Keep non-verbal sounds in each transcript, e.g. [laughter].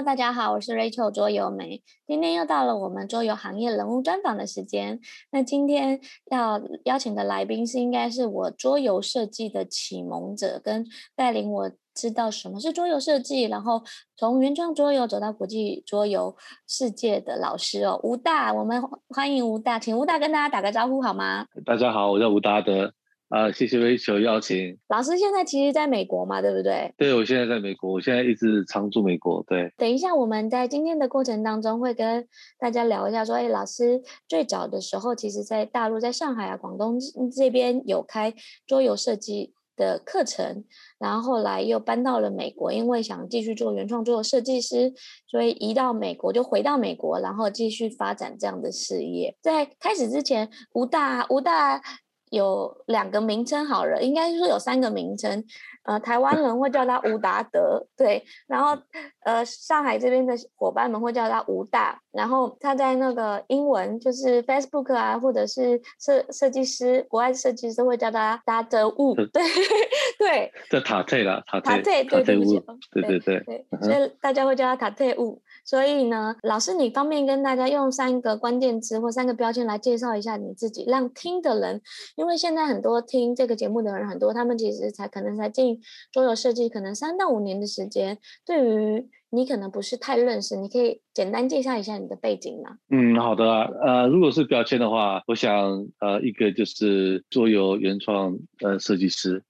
大家好，我是 Rachel 桌游梅。今天又到了我们桌游行业人物专访的时间。那今天要邀请的来宾是，应该是我桌游设计的启蒙者，跟带领我知道什么是桌游设计，然后从原创桌游走到国际桌游世界的老师哦，吴大。我们欢迎吴大，请吴大跟大家打个招呼好吗？大家好，我叫吴大德。啊，谢谢 Rachel 邀请。老师现在其实在美国嘛，对不对？对，我现在在美国，我现在一直常驻美国。对，等一下我们在今天的过程当中会跟大家聊一下，说，哎，老师最早的时候，其实在大陆，在上海啊、广东这边有开桌游设计的课程，然后后来又搬到了美国，因为想继续做原创桌游设计师，所以移到美国就回到美国，然后继续发展这样的事业。在开始之前，吴大，吴大。有两个名称好了，应该说有三个名称。呃，台湾人会叫他吴达德，对。然后，呃，上海这边的伙伴们会叫他吴大。然后他在那个英文，就是 Facebook 啊，或者是设设计师，国外设计师会叫他达德吴，[laughs] 对对。叫塔特啦，塔特，塔特，对对对对对对。所以大家会叫他塔特吴。所以呢，老师，你方便跟大家用三个关键词或三个标签来介绍一下你自己，让听的人，因为现在很多听这个节目的人很多，他们其实才可能才进桌游设计，可能三到五年的时间。对于你可能不是太认识，你可以简单介绍一下你的背景吗？嗯，好的，呃，如果是标签的话，我想呃，一个就是桌游原创呃设计师，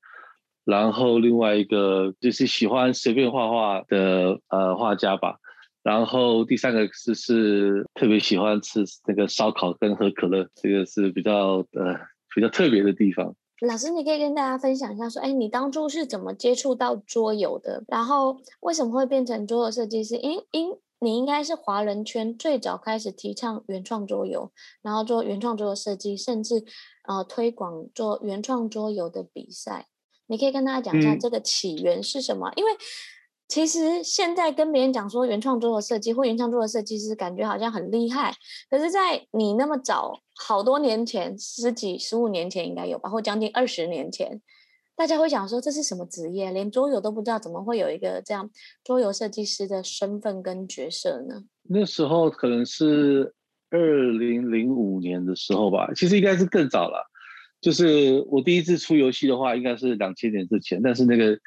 然后另外一个就是喜欢随便画画的呃画家吧。然后第三个是是特别喜欢吃那个烧烤跟喝可乐，这个是比较呃比较特别的地方。老师，你可以跟大家分享一下，说，哎，你当初是怎么接触到桌游的？然后为什么会变成桌游设计师？因因你应该是华人圈最早开始提倡原创桌游，然后做原创桌游设计，甚至呃推广做原创桌游的比赛。你可以跟大家讲一下这个起源是什么？嗯、因为其实现在跟别人讲说原创桌游设计或原创桌游设计师，感觉好像很厉害。可是，在你那么早，好多年前，十几、十五年前应该有吧，或将近二十年前，大家会想说这是什么职业？连桌游都不知道，怎么会有一个这样桌游设计师的身份跟角色呢？那时候可能是二零零五年的时候吧，其实应该是更早了。就是我第一次出游戏的话，应该是两千年之前，但是那个。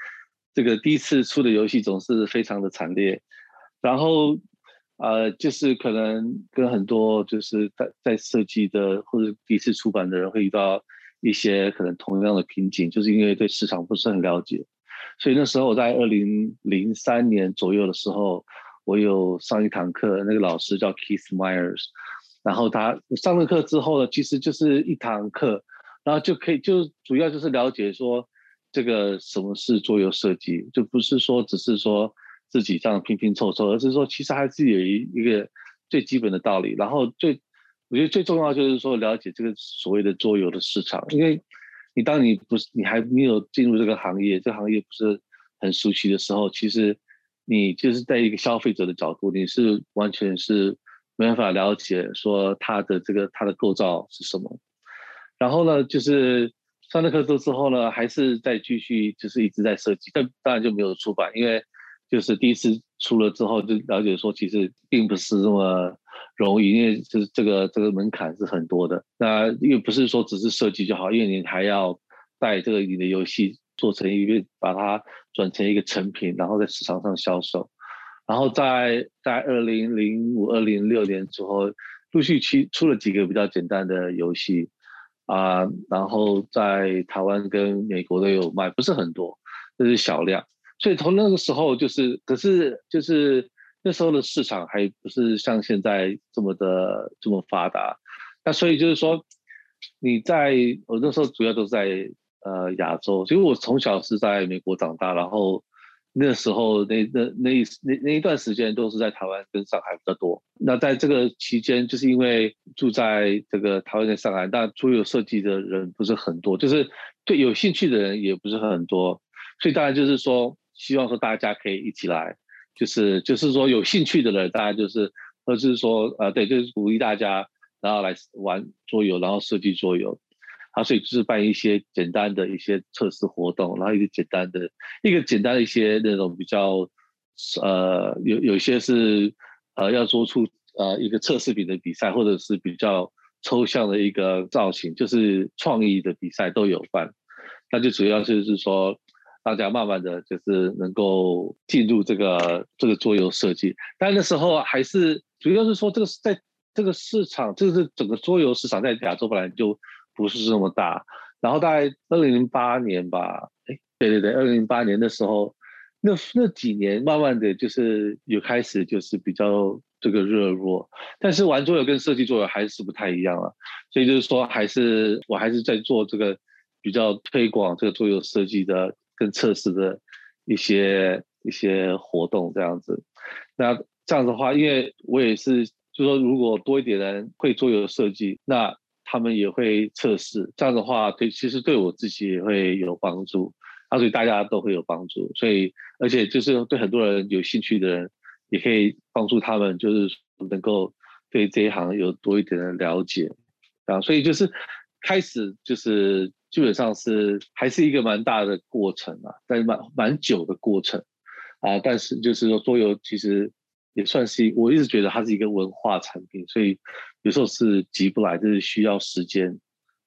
这个第一次出的游戏总是非常的惨烈，然后，呃，就是可能跟很多就是在在设计的或者第一次出版的人会遇到一些可能同样的瓶颈，就是因为对市场不是很了解，所以那时候我在二零零三年左右的时候，我有上一堂课，那个老师叫 Keith Myers，然后他上了课之后呢，其实就是一堂课，然后就可以就主要就是了解说。这个什么是桌游设计？就不是说只是说自己这样拼拼凑凑，而是说其实还是有一一个最基本的道理。然后最我觉得最重要就是说了解这个所谓的桌游的市场，因为你当你不是你还没有进入这个行业，这行业不是很熟悉的时候，其实你就是在一个消费者的角度，你是完全是没办法了解说它的这个它的构造是什么。然后呢，就是。上了课之后呢，还是再继续，就是一直在设计，但当然就没有出版，因为就是第一次出了之后就了解说，其实并不是那么容易，因为就是这个这个门槛是很多的。那又不是说只是设计就好，因为你还要带这个你的游戏做成一个，把它转成一个成品，然后在市场上销售。然后在在二零零五、二零零六年之后，陆续出出了几个比较简单的游戏。啊，然后在台湾跟美国都有卖，不是很多，这是小量。所以从那个时候就是，可是就是那时候的市场还不是像现在这么的这么发达。那所以就是说，你在我那时候主要都在呃亚洲，因为我从小是在美国长大，然后。那时候那那那一那那一段时间都是在台湾跟上海比较多。那在这个期间，就是因为住在这个台湾跟上海，但桌游设计的人不是很多，就是对有兴趣的人也不是很多。所以当然就是说，希望说大家可以一起来，就是就是说有兴趣的人，大家就是或者是说呃对，就是鼓励大家然后来玩桌游，然后设计桌游。啊，所以就是办一些简单的一些测试活动，然后一个简单的一个简单的一些那种比较呃有有些是呃要做出呃一个测试品的比赛，或者是比较抽象的一个造型，就是创意的比赛都有办。那就主要就是说，大家慢慢的就是能够进入这个这个桌游设计，但那时候还是主要是说这个在这个市场，就是整个桌游市场在亚洲本来就不是这么大。然后大概二零零八年吧，哎，对对对，二零零八年的时候，那那几年慢慢的就是有开始就是比较这个热络，但是玩桌游跟设计桌游还是不太一样啊，所以就是说还是我还是在做这个。比较推广这个桌游设计的跟测试的一些一些活动这样子，那这样子的话，因为我也是，就说如果多一点人会桌游设计，那他们也会测试，这样的话对，其实对我自己也会有帮助，啊，所以大家都会有帮助，所以而且就是对很多人有兴趣的人，也可以帮助他们，就是能够对这一行有多一点的了解，啊，所以就是开始就是。基本上是还是一个蛮大的过程啊，但是蛮蛮久的过程啊。但是就是说桌游其实也算是，我一直觉得它是一个文化产品，所以有时候是急不来，就是需要时间。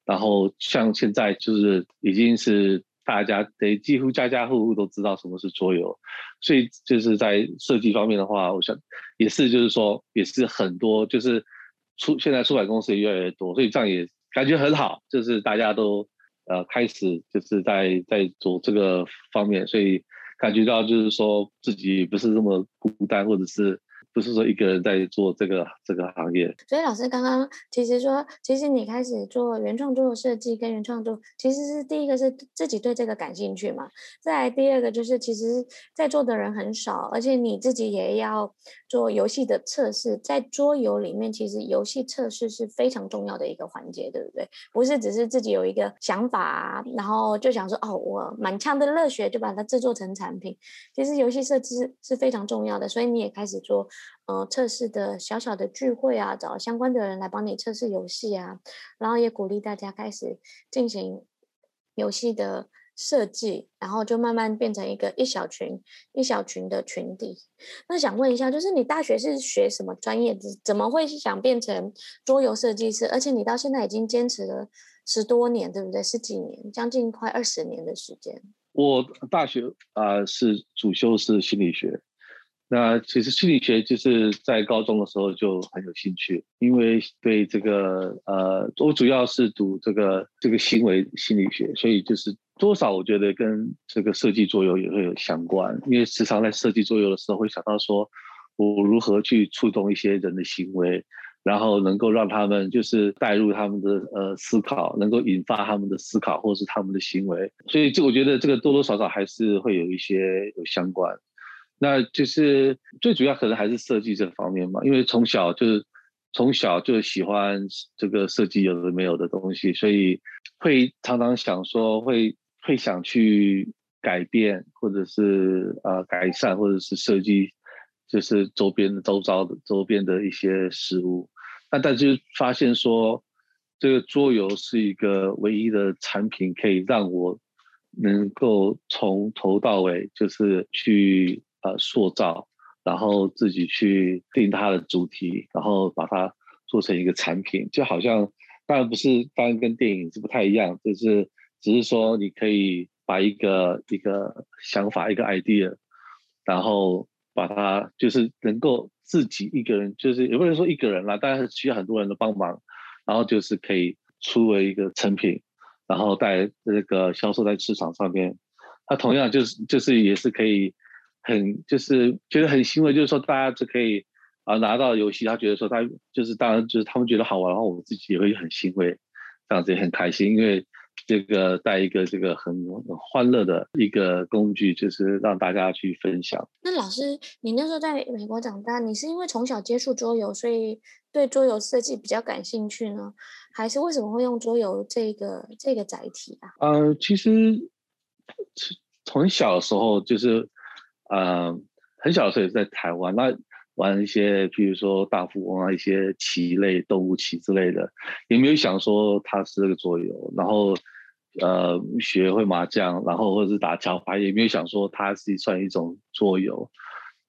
然后像现在就是已经是大家得几乎家家户户都知道什么是桌游，所以就是在设计方面的话，我想也是就是说也是很多就是出现在出版公司也越来越多，所以这样也感觉很好，就是大家都。呃，开始就是在在做这个方面，所以感觉到就是说自己不是那么孤单，或者是。不是说一个人在做这个这个行业，所以老师刚刚其实说，其实你开始做原创桌游设计跟原创作，其实是第一个是自己对这个感兴趣嘛。再第二个就是，其实在座的人很少，而且你自己也要做游戏的测试，在桌游里面，其实游戏测试是非常重要的一个环节，对不对？不是只是自己有一个想法，然后就想说哦，我满腔的热血就把它制作成产品。其实游戏设计是非常重要的，所以你也开始做。呃，测试的小小的聚会啊，找相关的人来帮你测试游戏啊，然后也鼓励大家开始进行游戏的设计，然后就慢慢变成一个一小群一小群的群体。那想问一下，就是你大学是学什么专业的？怎么会想变成桌游设计师？而且你到现在已经坚持了十多年，对不对？十几年，将近快二十年的时间。我大学啊，是主修是心理学。那其实心理学就是在高中的时候就很有兴趣，因为对这个呃，我主要是读这个这个行为心理学，所以就是多少我觉得跟这个设计作用也会有相关，因为时常在设计作用的时候会想到说，我如何去触动一些人的行为，然后能够让他们就是带入他们的呃思考，能够引发他们的思考或者是他们的行为，所以就我觉得这个多多少少还是会有一些有相关。那就是最主要可能还是设计这方面嘛，因为从小就是从小就喜欢这个设计有的没有的东西，所以会常常想说会会想去改变或者是呃改善或者是设计，就是周边的周遭的周边的一些事物。那但是发现说这个桌游是一个唯一的产品，可以让我能够从头到尾就是去。呃，塑造，然后自己去定它的主题，然后把它做成一个产品，就好像当然不是，当然跟电影是不太一样，就是只是说你可以把一个一个想法，一个 idea，然后把它就是能够自己一个人，就是也不能说一个人啦，当然是需要很多人的帮忙，然后就是可以出为一个成品，然后在这个销售在市场上面，它同样就是就是也是可以。很就是觉得很欣慰，就是说大家就可以啊拿到游戏，他觉得说他就是当然就是他们觉得好玩，然后我自己也会很欣慰，这样子也很开心，因为这个带一个这个很欢乐的一个工具，就是让大家去分享。那老师，你那时候在美国长大，你是因为从小接触桌游，所以对桌游设计比较感兴趣呢？还是为什么会用桌游这个这个载体啊？呃，其实从小的时候就是。嗯，很小的时候也是在台湾，那玩一些，譬如说大富翁啊，一些棋类、动物棋之类的，也没有想说它是这个桌游。然后，呃，学会麻将，然后或者是打桥牌，也没有想说它是算一种桌游。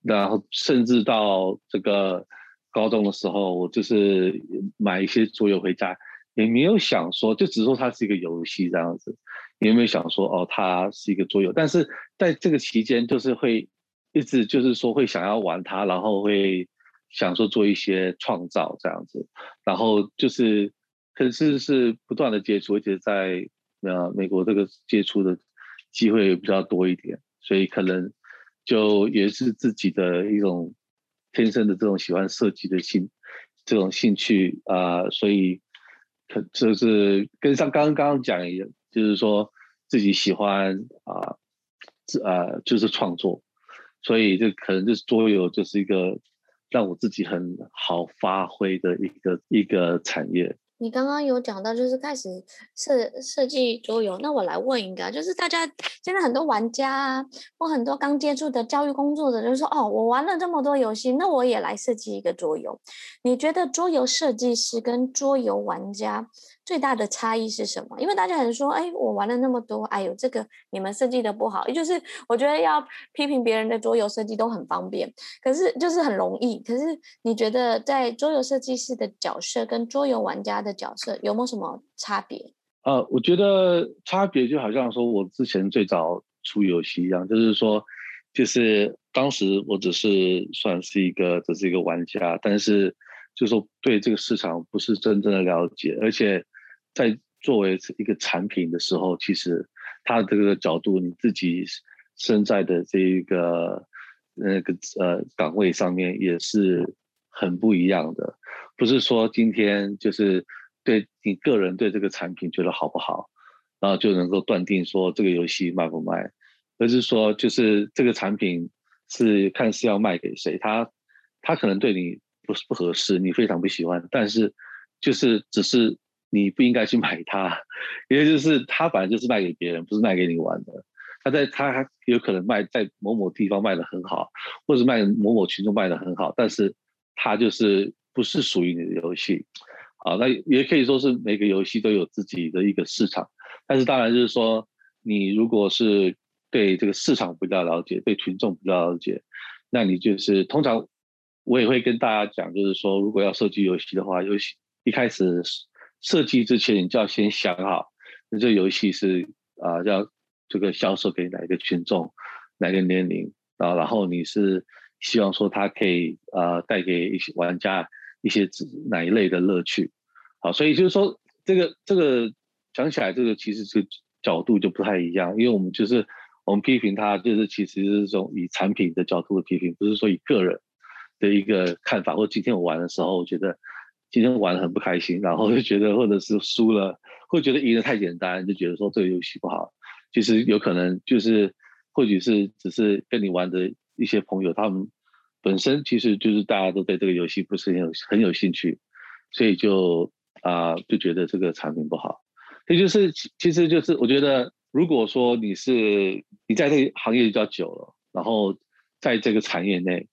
然后甚至到这个高中的时候，我就是买一些桌游回家，也没有想说，就只说它是一个游戏这样子，你有没有想说哦，它是一个桌游。但是在这个期间，就是会一直就是说会想要玩它，然后会想说做一些创造这样子，然后就是可是是不断的接触，而且在呃美国这个接触的机会也比较多一点，所以可能。就也是自己的一种天生的这种喜欢设计的兴这种兴趣啊、所以可就是跟上刚刚讲一样，就是说自己喜欢啊，呃，呃就是创作，所以这可能就是桌游就是一个让我自己很好发挥的一个一个产业。你刚刚有讲到，就是开始设设计桌游，那我来问一个，就是大家现在很多玩家啊，或很多刚接触的教育工作者，就是说，哦，我玩了这么多游戏，那我也来设计一个桌游。你觉得桌游设计师跟桌游玩家最大的差异是什么？因为大家很说，哎，我玩了那么多，哎呦，这个你们设计的不好。也就是我觉得要批评别人的桌游设计都很方便，可是就是很容易。可是你觉得在桌游设计师的角色跟桌游玩家的角色有没有什么差别？呃，我觉得差别就好像说我之前最早出游戏一样，就是说，就是当时我只是算是一个只是一个玩家，但是就是说对这个市场不是真正的了解，而且。在作为一个产品的时候，其实它这个角度，你自己身在的这一个那个呃岗位上面也是很不一样的。不是说今天就是对你个人对这个产品觉得好不好，然后就能够断定说这个游戏卖不卖，而是说就是这个产品是看是要卖给谁，他他可能对你不是不合适，你非常不喜欢，但是就是只是。你不应该去买它，因为就是它本来就是卖给别人，不是卖给你玩的。它在它有可能卖在某某地方卖得很好，或者卖某某群众卖得很好，但是它就是不是属于你的游戏。啊，那也可以说是每个游戏都有自己的一个市场，但是当然就是说，你如果是对这个市场比较了解，对群众比较了解，那你就是通常我也会跟大家讲，就是说如果要设计游戏的话，游戏一开始。设计之前，你就要先想好，你这游戏是啊、要这个销售给哪一个群众，哪个年龄啊，然后你是希望说它可以啊、带给一些玩家一些哪一类的乐趣，好，所以就是说这个这个讲起来，这个其实这个角度就不太一样，因为我们就是我们批评它，就是其实是这种以产品的角度的批评，不是说以个人的一个看法，或今天我玩的时候，我觉得。今天玩得很不开心，然后就觉得或者是输了，会觉得赢得太简单，就觉得说这个游戏不好。其实有可能就是，或许是只是跟你玩的一些朋友，他们本身其实就是大家都对这个游戏不是很有很有兴趣，所以就啊、呃、就觉得这个产品不好。也就是其实就是我觉得，如果说你是你在这个行业比较久了，然后在这个产业内，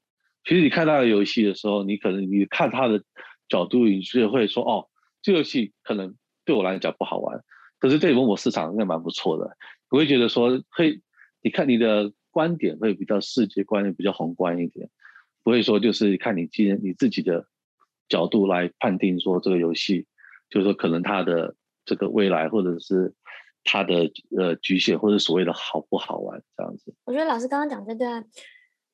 其实你看他的游戏的时候，你可能你看他的。角度，你就会说哦，这游戏可能对我来讲不好玩，可是对某某市场应该蛮不错的。我会觉得说，会你看你的观点会比较世界观念比较宏观一点，不会说就是看你今天你自己的角度来判定说这个游戏，就是说可能它的这个未来或者是它的呃局限或者所谓的好不好玩这样子。我觉得老师刚刚讲这段。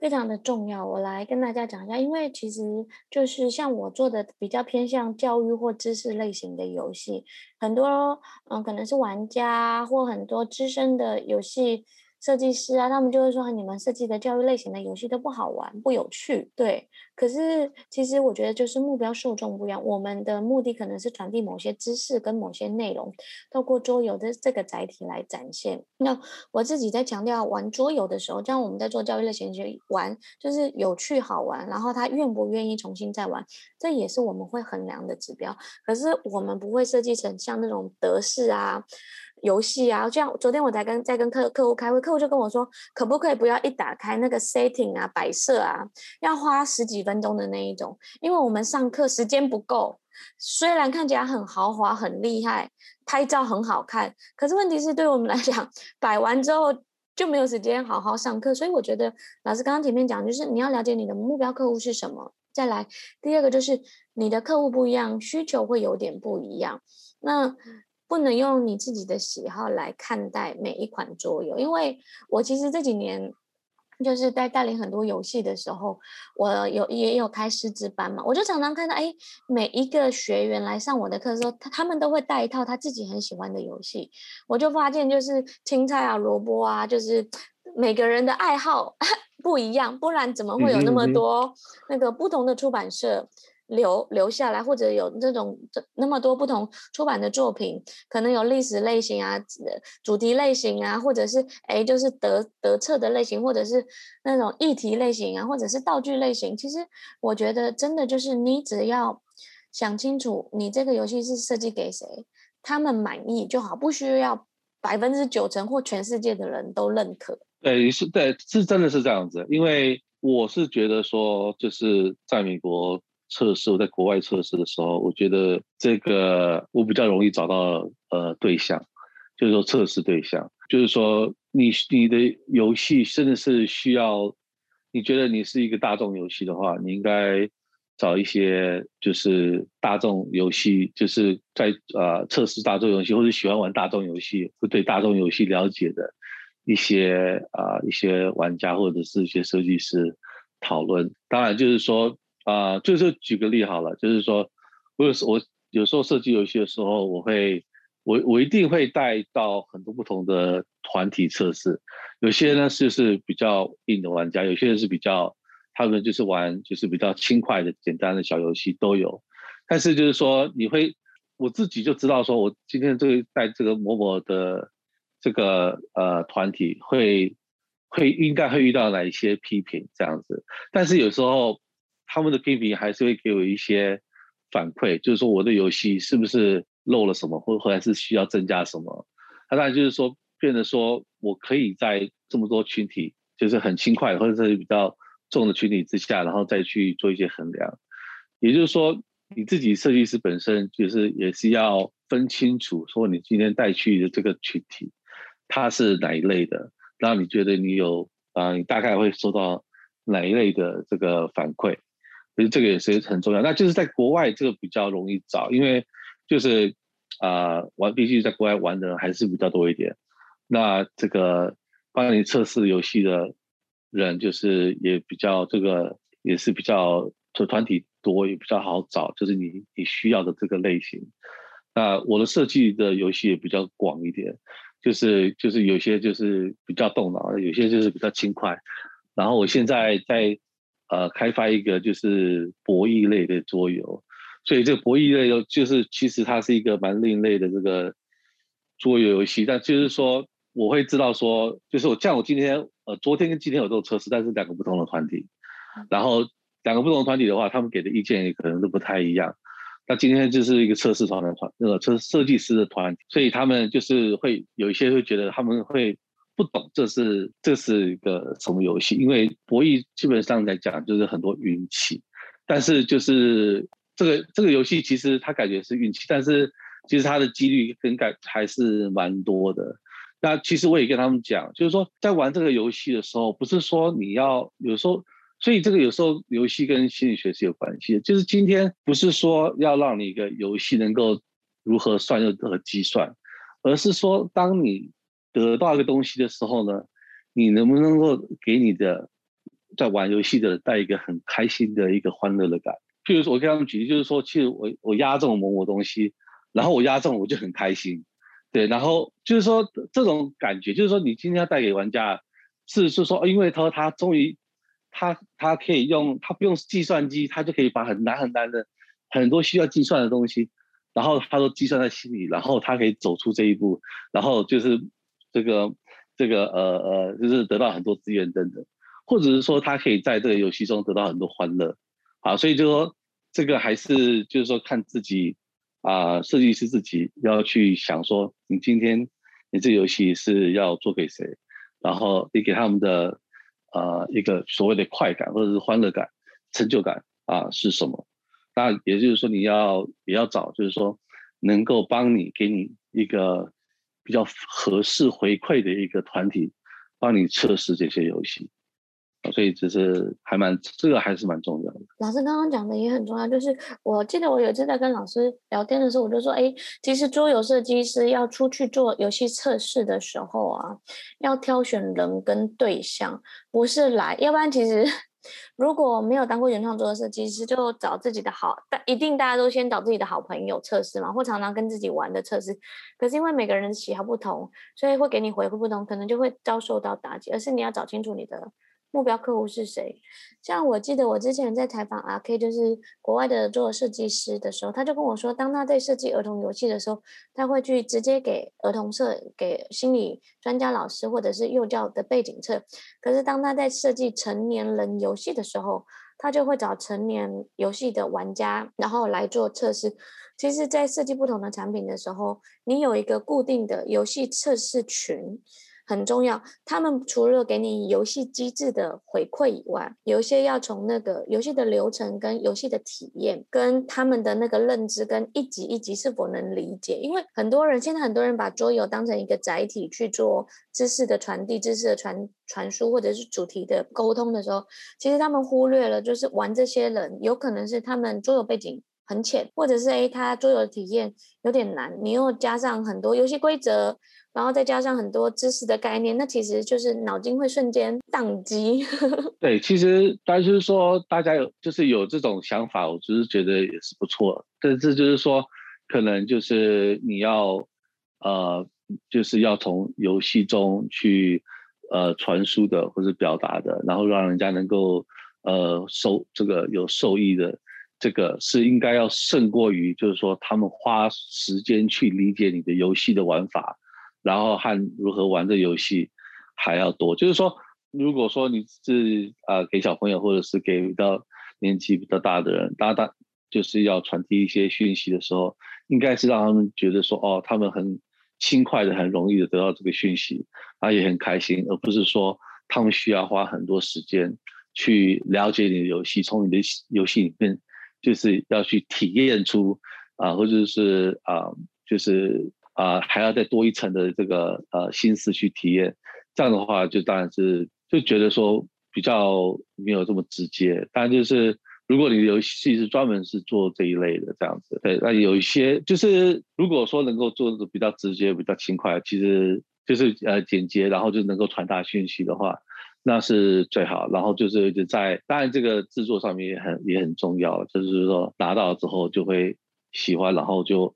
非常的重要，我来跟大家讲一下，因为其实就是像我做的比较偏向教育或知识类型的游戏，很多嗯可能是玩家或很多资深的游戏。设计师啊，他们就会说，你们设计的教育类型的游戏都不好玩，不有趣。对，可是其实我觉得就是目标受众不一样。我们的目的可能是传递某些知识跟某些内容，透过桌游的这个载体来展现。那我自己在强调玩桌游的时候，像我们在做教育类型就玩，就是有趣好玩，然后他愿不愿意重新再玩，这也是我们会衡量的指标。可是我们不会设计成像那种德式啊。游戏啊，这样昨天我才跟在跟客客户开会，客户就跟我说，可不可以不要一打开那个 setting 啊，摆设啊，要花十几分钟的那一种，因为我们上课时间不够。虽然看起来很豪华、很厉害，拍照很好看，可是问题是对我们来讲，摆完之后就没有时间好好上课。所以我觉得老师刚刚前面讲，就是你要了解你的目标客户是什么。再来，第二个就是你的客户不一样，需求会有点不一样。那不能用你自己的喜好来看待每一款桌游，因为我其实这几年就是在带领很多游戏的时候，我有也有开师资班嘛，我就常常看到，哎，每一个学员来上我的课的时候，他他们都会带一套他自己很喜欢的游戏，我就发现就是青菜啊、萝卜啊，就是每个人的爱好 [laughs] 不一样，不然怎么会有那么多那个不同的出版社？留留下来，或者有这种这那么多不同出版的作品，可能有历史类型啊，主题类型啊，或者是哎，就是得得册的类型，或者是那种议题类型啊，或者是道具类型。其实我觉得，真的就是你只要想清楚，你这个游戏是设计给谁，他们满意就好，不需要百分之九成或全世界的人都认可。对，是，对，是真的是这样子。因为我是觉得说，就是在美国。测试我在国外测试的时候，我觉得这个我比较容易找到呃对象，就是说测试对象，就是说你你的游戏甚至是需要，你觉得你是一个大众游戏的话，你应该找一些就是大众游戏，就是在呃测试大众游戏或者喜欢玩大众游戏，会对大众游戏了解的一些啊、一些玩家或者是一些设计师讨论。当然就是说。啊、就是举个例好了，就是说，我有时我有时候设计游戏的时候，我会我我一定会带到很多不同的团体测试。有些呢就是比较硬的玩家，有些人是比较他们就是玩就是比较轻快的简单的小游戏都有。但是就是说，你会我自己就知道说，我今天这个带这个某某的这个呃团体会会应该会遇到哪一些批评这样子。但是有时候。他们的批评还是会给我一些反馈，就是说我的游戏是不是漏了什么，或或者是需要增加什么。他当然就是说，变得说我可以在这么多群体，就是很轻快或者是比较重的群体之下，然后再去做一些衡量。也就是说，你自己设计师本身就是也是要分清楚，说你今天带去的这个群体，它是哪一类的，然后你觉得你有啊，你大概会收到哪一类的这个反馈。其实这个也是很重要，那就是在国外这个比较容易找，因为就是啊、玩，必须在国外玩的人还是比较多一点。那这个帮你测试游戏的人，就是也比较这个也是比较就团体多，也比较好找，就是你你需要的这个类型。那我的设计的游戏也比较广一点，就是就是有些就是比较动脑，有些就是比较轻快。然后我现在在。呃，开发一个就是博弈类的桌游，所以这个博弈类游就是其实它是一个蛮另类的这个桌游游戏，但就是说我会知道说，就是我像我今天呃昨天跟今天有做测试，但是两个不同的团体，然后两个不同的团体的话，他们给的意见也可能都不太一样。那今天就是一个测试团的团，那个测设计师的团，所以他们就是会有一些会觉得他们会。不懂这是这是一个什么游戏？因为博弈基本上来讲就是很多运气，但是就是这个这个游戏其实他感觉是运气，但是其实它的几率跟感还是蛮多的。那其实我也跟他们讲，就是说在玩这个游戏的时候，不是说你要有时候，所以这个有时候游戏跟心理学是有关系的。就是今天不是说要让你一个游戏能够如何算又如何计算，而是说当你。得到一个东西的时候呢，你能不能够给你的在玩游戏的人带一个很开心的一个欢乐的感？譬如说，我跟他们举例，就是说，其实我我押中某某东西，然后我押中我就很开心，对，然后就是说这种感觉，就是说你今天要带给玩家是是说，因为他他终于他他可以用他不用计算机，他就可以把很难很难的很多需要计算的东西，然后他都计算在心里，然后他可以走出这一步，然后就是。这个这个呃呃，就是得到很多资源等等，或者是说他可以在这个游戏中得到很多欢乐，好，所以就说这个还是就是说看自己啊、设计师自己要去想说，你今天你这游戏是要做给谁，然后你给他们的呃一个所谓的快感或者是欢乐感、成就感啊是什么？那也就是说你要也要找，就是说能够帮你给你一个。比较合适回馈的一个团体，帮你测试这些游戏。所以就是还蛮，这个还是蛮重要的。老师刚刚讲的也很重要，就是我记得我有一次在跟老师聊天的时候，我就说，哎，其实桌游设计师要出去做游戏测试的时候啊，要挑选人跟对象，不是来，要不然其实如果没有当过原创桌的设计师，就找自己的好，但一定大家都先找自己的好朋友测试嘛，或常常跟自己玩的测试。可是因为每个人的喜好不同，所以会给你回复不同，可能就会遭受到打击。而是你要找清楚你的。目标客户是谁？像我记得我之前在采访 RK，就是国外的做设计师的时候，他就跟我说，当他在设计儿童游戏的时候，他会去直接给儿童设给心理专家老师或者是幼教的背景测。可是当他在设计成年人游戏的时候，他就会找成年游戏的玩家，然后来做测试。其实，在设计不同的产品的时候，你有一个固定的游戏测试群。很重要，他们除了给你游戏机制的回馈以外，有一些要从那个游戏的流程跟游戏的体验，跟他们的那个认知跟一级一级是否能理解。因为很多人现在很多人把桌游当成一个载体去做知识的传递、知识的传传输或者是主题的沟通的时候，其实他们忽略了，就是玩这些人有可能是他们桌游背景很浅，或者是诶他桌游的体验有点难，你又加上很多游戏规则。然后再加上很多知识的概念，那其实就是脑筋会瞬间宕机。[laughs] 对，其实但是说，大家有就是有这种想法，我只是觉得也是不错。但是就是说，可能就是你要呃，就是要从游戏中去呃传输的或者表达的，然后让人家能够呃受这个有受益的，这个是应该要胜过于就是说他们花时间去理解你的游戏的玩法。然后和如何玩这游戏还要多，就是说，如果说你是呃给小朋友或者是给比较年纪比较大的人，大大就是要传递一些讯息的时候，应该是让他们觉得说，哦，他们很轻快的、很容易的得到这个讯息，他也很开心，而不是说他们需要花很多时间去了解你的游戏，从你的游戏里面就是要去体验出啊、或者是啊、就是。啊、还要再多一层的这个呃心思去体验，这样的话就当然是就觉得说比较没有这么直接。当然就是如果你的游戏是专门是做这一类的这样子，对，那有一些就是如果说能够做的比较直接、比较轻快，其实就是呃简洁，然后就能够传达讯息的话，那是最好。然后就是就在当然这个制作上面也很也很重要，就是说拿到之后就会喜欢，然后就。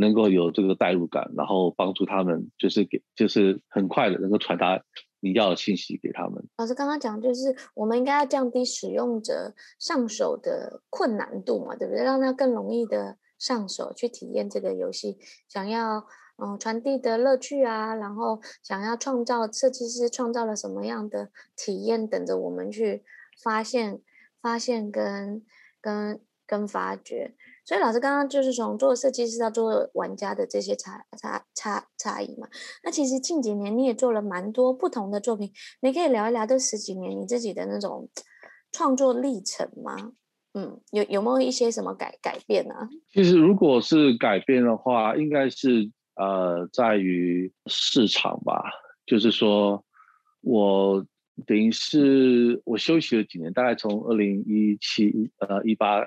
能够有这个代入感，然后帮助他们，就是给，就是很快的能够传达你要的信息给他们。老师刚刚讲，就是我们应该要降低使用者上手的困难度嘛，对不对？让他更容易的上手去体验这个游戏，想要嗯传递的乐趣啊，然后想要创造设计师创造了什么样的体验，等着我们去发现、发现跟跟跟发掘。所以老师刚刚就是从做设计师到做玩家的这些差差差差异嘛。那其实近几年你也做了蛮多不同的作品，你可以聊一聊这十几年你自己的那种创作历程吗？嗯，有有没有一些什么改改变呢、啊？其实如果是改变的话，应该是呃在于市场吧。就是说我等于是我休息了几年，大概从二零一七呃一八。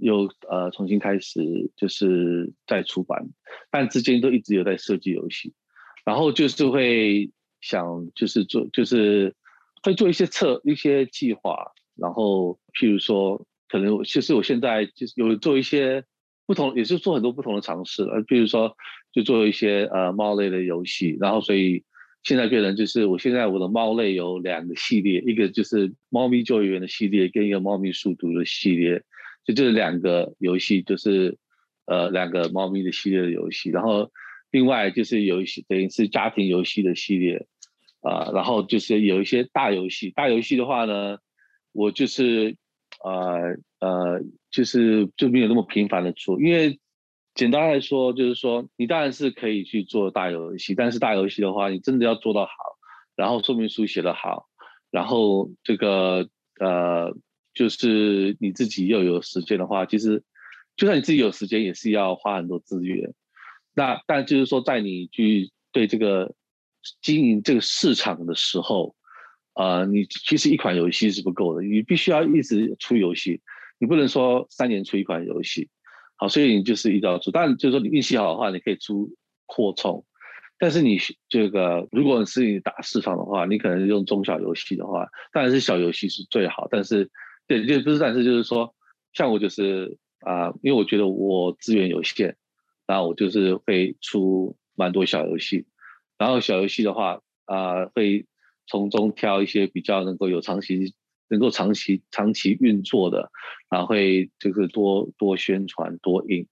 又呃重新开始，就是再出版，但之间都一直有在设计游戏，然后就是会想就是做就是会做一些策一些计划，然后譬如说可能其实我现在就是有做一些不同，也是做很多不同的尝试呃，比如说就做一些呃猫类的游戏，然后所以现在变成就是我现在我的猫类有两个系列，一个就是猫咪救援的系列，跟一个猫咪速读的系列。就这两个游戏，就是呃两个猫咪的系列的游戏，然后另外就是有一些等于是家庭游戏的系列啊、然后就是有一些大游戏。大游戏的话呢，我就是呃呃就是就没有那么频繁的做，因为简单来说就是说，你当然是可以去做大游戏，但是大游戏的话，你真的要做到好，然后说明书写得好，然后这个呃。就是你自己又有时间的话，其实就算你自己有时间，也是要花很多资源。那但就是说，在你去对这个经营这个市场的时候，啊、你其实一款游戏是不够的，你必须要一直出游戏，你不能说三年出一款游戏。好，所以你就是一定要出。当然，就是说你运气好的话，你可以出扩充。但是你这个，如果是你打市场的话，你可能用中小游戏的话，当然是小游戏是最好。但是，对，就不是，但是就是说，像我就是啊、因为我觉得我资源有限，然后我就是会出蛮多小游戏。然后小游戏的话啊、会从中挑一些比较能够有长期、能够长期、长期运作的，然后会就是多多宣传、多印，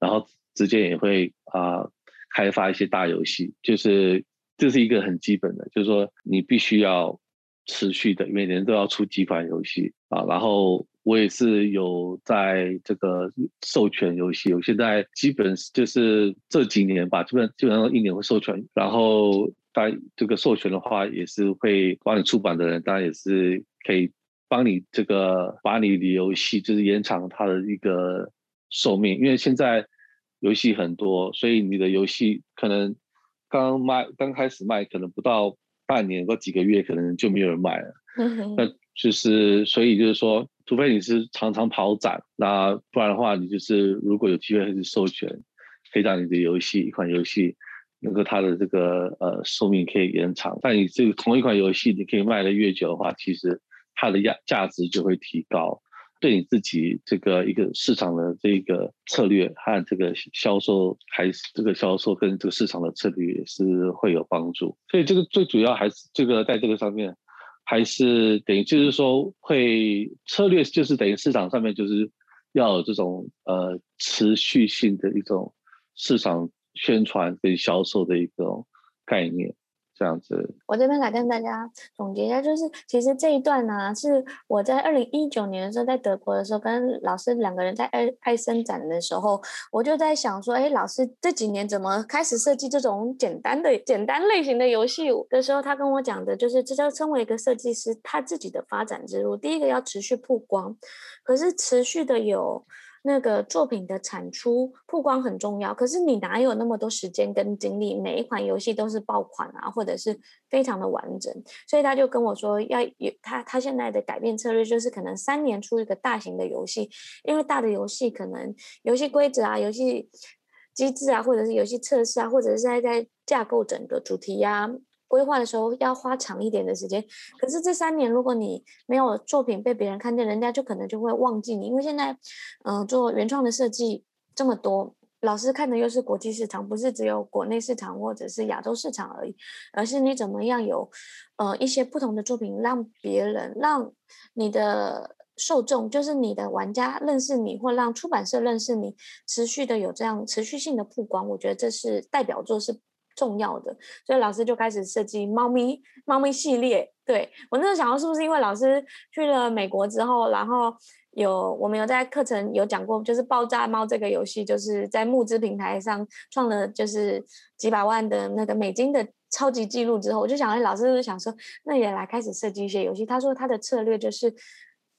然后之间也会啊。呃开发一些大游戏，就是这是一个很基本的，就是说你必须要持续的，每年都要出几款游戏啊。然后我也是有在这个授权游戏，我现在基本就是这几年吧，基本基本上一年会授权。然后当这个授权的话，也是会帮你出版的人，当然也是可以帮你这个把你的游戏就是延长它的一个寿命，因为现在。游戏很多，所以你的游戏可能刚卖、刚开始卖，可能不到半年或几个月，可能就没有人买了。[laughs] 那就是，所以就是说，除非你是常常跑展，那不然的话，你就是如果有机会是授权，可以让你的游戏一款游戏能够它的这个呃寿命可以延长。但你这个同一款游戏，你可以卖的越久的话，其实它的价价值就会提高。对你自己这个一个市场的这个策略和这个销售，还是这个销售跟这个市场的策略也是会有帮助。所以这个最主要还是这个在这个上面，还是等于就是说会策略就是等于市场上面就是要有这种呃持续性的一种市场宣传跟销售的一个概念。这样子，我这边来跟大家总结一下，就是其实这一段呢、是我在二零一九年的时候在德国的时候，跟老师两个人在爱爱森展的时候，我就在想说，哎，老师这几年怎么开始设计这种简单的简单类型的游戏的时候，他跟我讲的就是，这叫称为一个设计师，他自己的发展之路，第一个要持续曝光，可是持续的有。那个作品的产出曝光很重要，可是你哪有那么多时间跟精力？每一款游戏都是爆款啊，或者是非常的完整，所以他就跟我说，要有他他现在的改变策略就是可能三年出一个大型的游戏，因为大的游戏可能游戏规则啊、游戏机制啊，或者是游戏测试啊，或者是在在架构整个主题呀、啊。规划的时候要花长一点的时间，可是这三年如果你没有作品被别人看见，人家就可能就会忘记你。因为现在，嗯、做原创的设计这么多，老师看的又是国际市场，不是只有国内市场或者是亚洲市场而已，而是你怎么样有，呃，一些不同的作品，让别人，让你的受众，就是你的玩家认识你，或让出版社认识你，持续的有这样持续性的曝光，我觉得这是代表作是。重要的，所以老师就开始设计猫咪猫咪系列。对，我那时候想到，是不是因为老师去了美国之后，然后有我们有在课程有讲过，就是爆炸猫这个游戏，就是在募资平台上创了就是几百万的那个美金的超级纪录之后，我就想，哎，老师就想说，那也来开始设计一些游戏。他说他的策略就是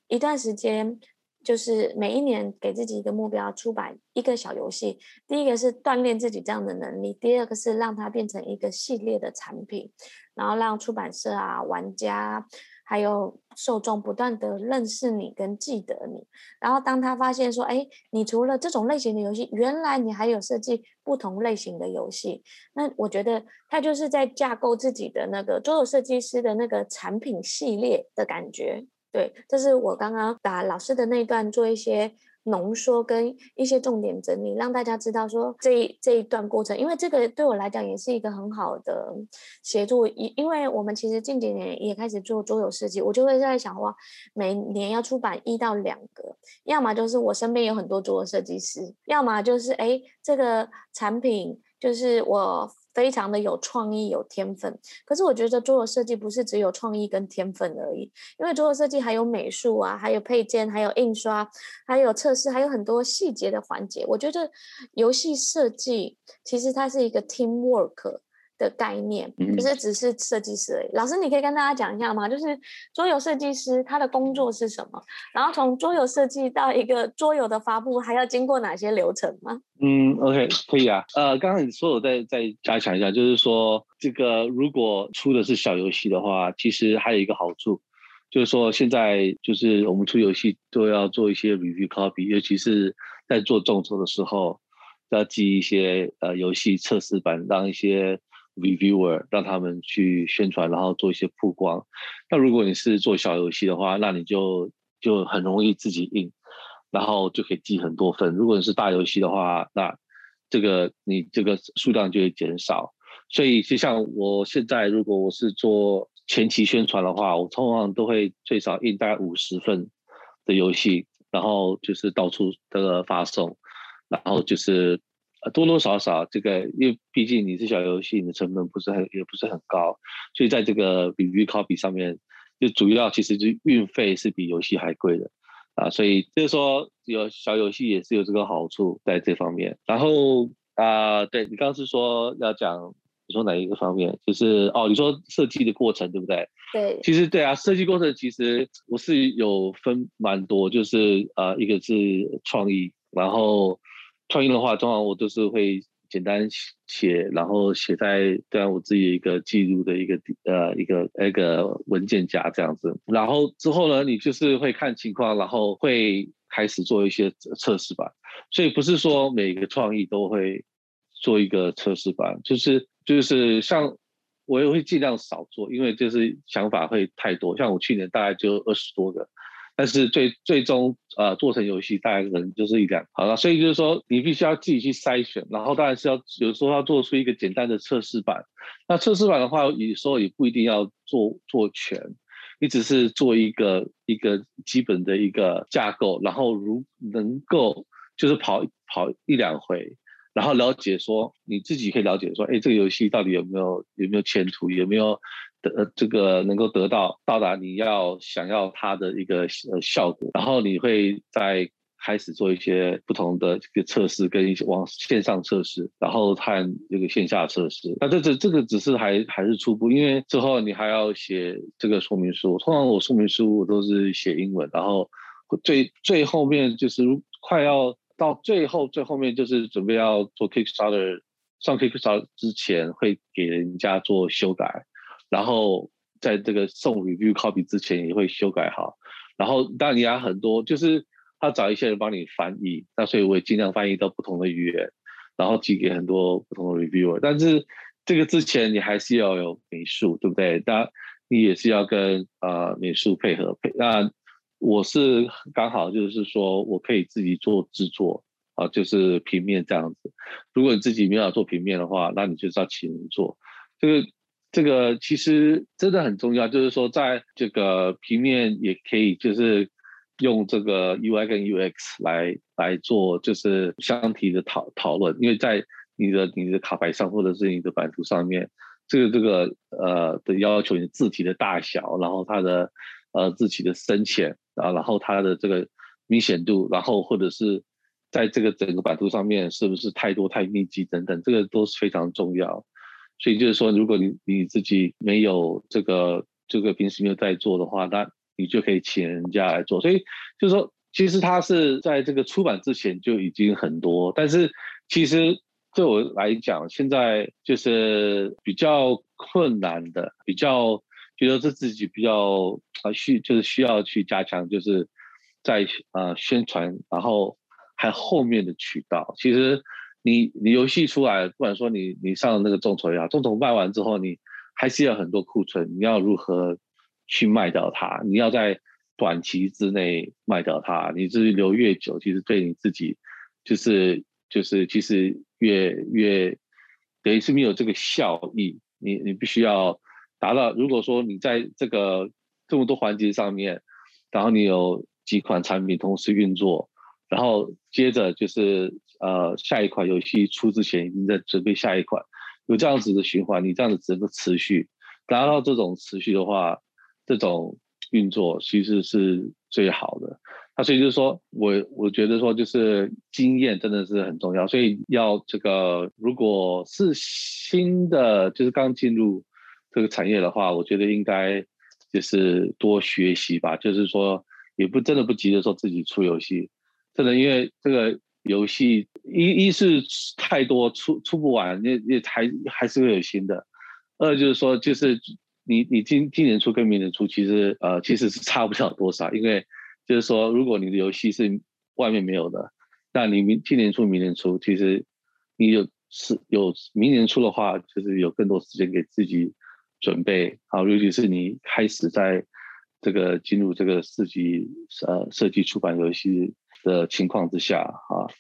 一段时间。就是每一年给自己一个目标，出版一个小游戏。第一个是锻炼自己这样的能力，第二个是让它变成一个系列的产品，然后让出版社啊、玩家还有受众不断的认识你跟记得你。然后当他发现说，哎，你除了这种类型的游戏，原来你还有设计不同类型的游戏，那我觉得他就是在架构自己的那个桌游设计师的那个产品系列的感觉。对，这是我刚刚把老师的那段做一些浓缩跟一些重点整理，让大家知道说这一这一段过程，因为这个对我来讲也是一个很好的协助。因因为我们其实近几年也开始做桌游设计，我就会在想哇，每年要出版一到两个，要么就是我身边有很多桌游设计师，要么就是哎这个产品就是我。非常的有创意、有天分，可是我觉得桌游设计不是只有创意跟天分而已，因为桌游设计还有美术啊，还有配件，还有印刷，还有测试，还有很多细节的环节。我觉得游戏设计其实它是一个 teamwork，的概念，嗯、不是只是设计师而已。老师，你可以跟大家讲一下吗？就是桌游设计师他的工作是什么？然后从桌游设计到一个桌游的发布，还要经过哪些流程吗？嗯，OK，可以啊。呃，刚刚你说我再再加强一下，就是说这个如果出的是小游戏的话，其实还有一个好处，就是说现在就是我们出游戏都要做一些 review copy，尤其是在做众筹的时候，要寄一些呃游戏测试版，让一些。Reviewer 让他们去宣传，然后做一些曝光。那如果你是做小游戏的话，那你就就很容易自己印，然后就可以积很多分。如果你是大游戏的话，那这个你这个数量就会减少。所以就像我现在，如果我是做前期宣传的话，我通常都会最少印大概五十份的游戏，然后就是到处这个发送，然后就是。多多少少，这个因为毕竟你是小游戏，你的成本不是很也不是很高，所以在这个 review copy 上面，就主要其实就运费是比游戏还贵的啊，所以就是说有小游戏也是有这个好处在这方面。然后啊，对你刚刚是说要讲，你说哪一个方面？就是哦，你说设计的过程对不对？对，其实对啊，设计过程其实我是有分蛮多，就是啊，一个是创意，然后。创意的话，通常我都是会简单写，然后写在这样我自己一个记录的一个呃一个那个文件夹这样子。然后之后呢，你就是会看情况，然后会开始做一些测试版。所以不是说每个创意都会做一个测试版，就是就是像我也会尽量少做，因为就是想法会太多。像我去年大概就二十多个。但是最最终呃做成游戏大概可能就是一两好了，所以就是说你必须要自己去筛选，然后当然是要有时候要做出一个简单的测试版。那测试版的话，有时候也不一定要做做全，你只是做一个一个基本的一个架构，然后如能够就是跑跑一两回，然后了解说你自己可以了解说，哎，这个游戏到底有没有有没有前途，有没有？得这个能够得到到达你要想要它的一个呃效果，然后你会再开始做一些不同的这个测试，跟一些往线上测试，然后看这个线下测试。那这这这个只是还还是初步，因为之后你还要写这个说明书。通常我说明书我都是写英文，然后最最后面就是快要到最后最后面就是准备要做 Kickstarter，上 Kickstarter 之前会给人家做修改。然后在这个送 review copy 之前也会修改好，然后当然你还很多，就是他找一些人帮你翻译，那所以我也尽量翻译到不同的语言，然后寄给很多不同的 reviewer。但是这个之前你还是要有美术，对不对？当你也是要跟呃美术配合配。那我是刚好就是说我可以自己做制作啊，就是平面这样子。如果你自己没有做平面的话，那你就是要请人做这个。这个其实真的很重要，就是说，在这个平面也可以，就是用这个 UI 跟 UX 来来做，就是相题的讨讨论。因为在你的你的卡牌上，或者是你的版图上面，这个这个呃的要求，你字体的大小，然后它的呃字体的深浅啊，然后它的这个明显度，然后或者是在这个整个版图上面是不是太多太密集等等，这个都是非常重要。所以就是说，如果你你自己没有这个这个平时没有在做的话，那你就可以请人家来做。所以就是说，其实它是在这个出版之前就已经很多，但是其实对我来讲，现在就是比较困难的，比较觉得是自己比较啊需就是需要去加强，就是在呃宣传，然后还后面的渠道，其实。你你游戏出来，不管说你你上那个众筹也好，众筹卖完之后，你还是有很多库存，你要如何去卖掉它？你要在短期之内卖掉它，你至于留越久，其实对你自己就是就是其实越越等于是没有这个效益。你你必须要达到，如果说你在这个这么多环节上面，然后你有几款产品同时运作，然后接着就是。呃，下一款游戏出之前，已经在准备下一款，有这样子的循环，你这样子整个持续。达到这种持续的话，这种运作其实是最好的。那所以就是说我我觉得说就是经验真的是很重要，所以要这个如果是新的就是刚进入这个产业的话，我觉得应该就是多学习吧，就是说也不真的不急着说自己出游戏，真的因为这个游戏一一是太多出出不完，也也还还是会有新的，二就是说就是。你你今今年出跟明年出，其实呃其实是差不了多少，因为就是说，如果你的游戏是外面没有的，那你明今年出明年出，其实你有是有明年出的话，就是有更多时间给自己准备好，尤其是你开始在这个进入这个四级呃设计出版游戏的情况之下啊，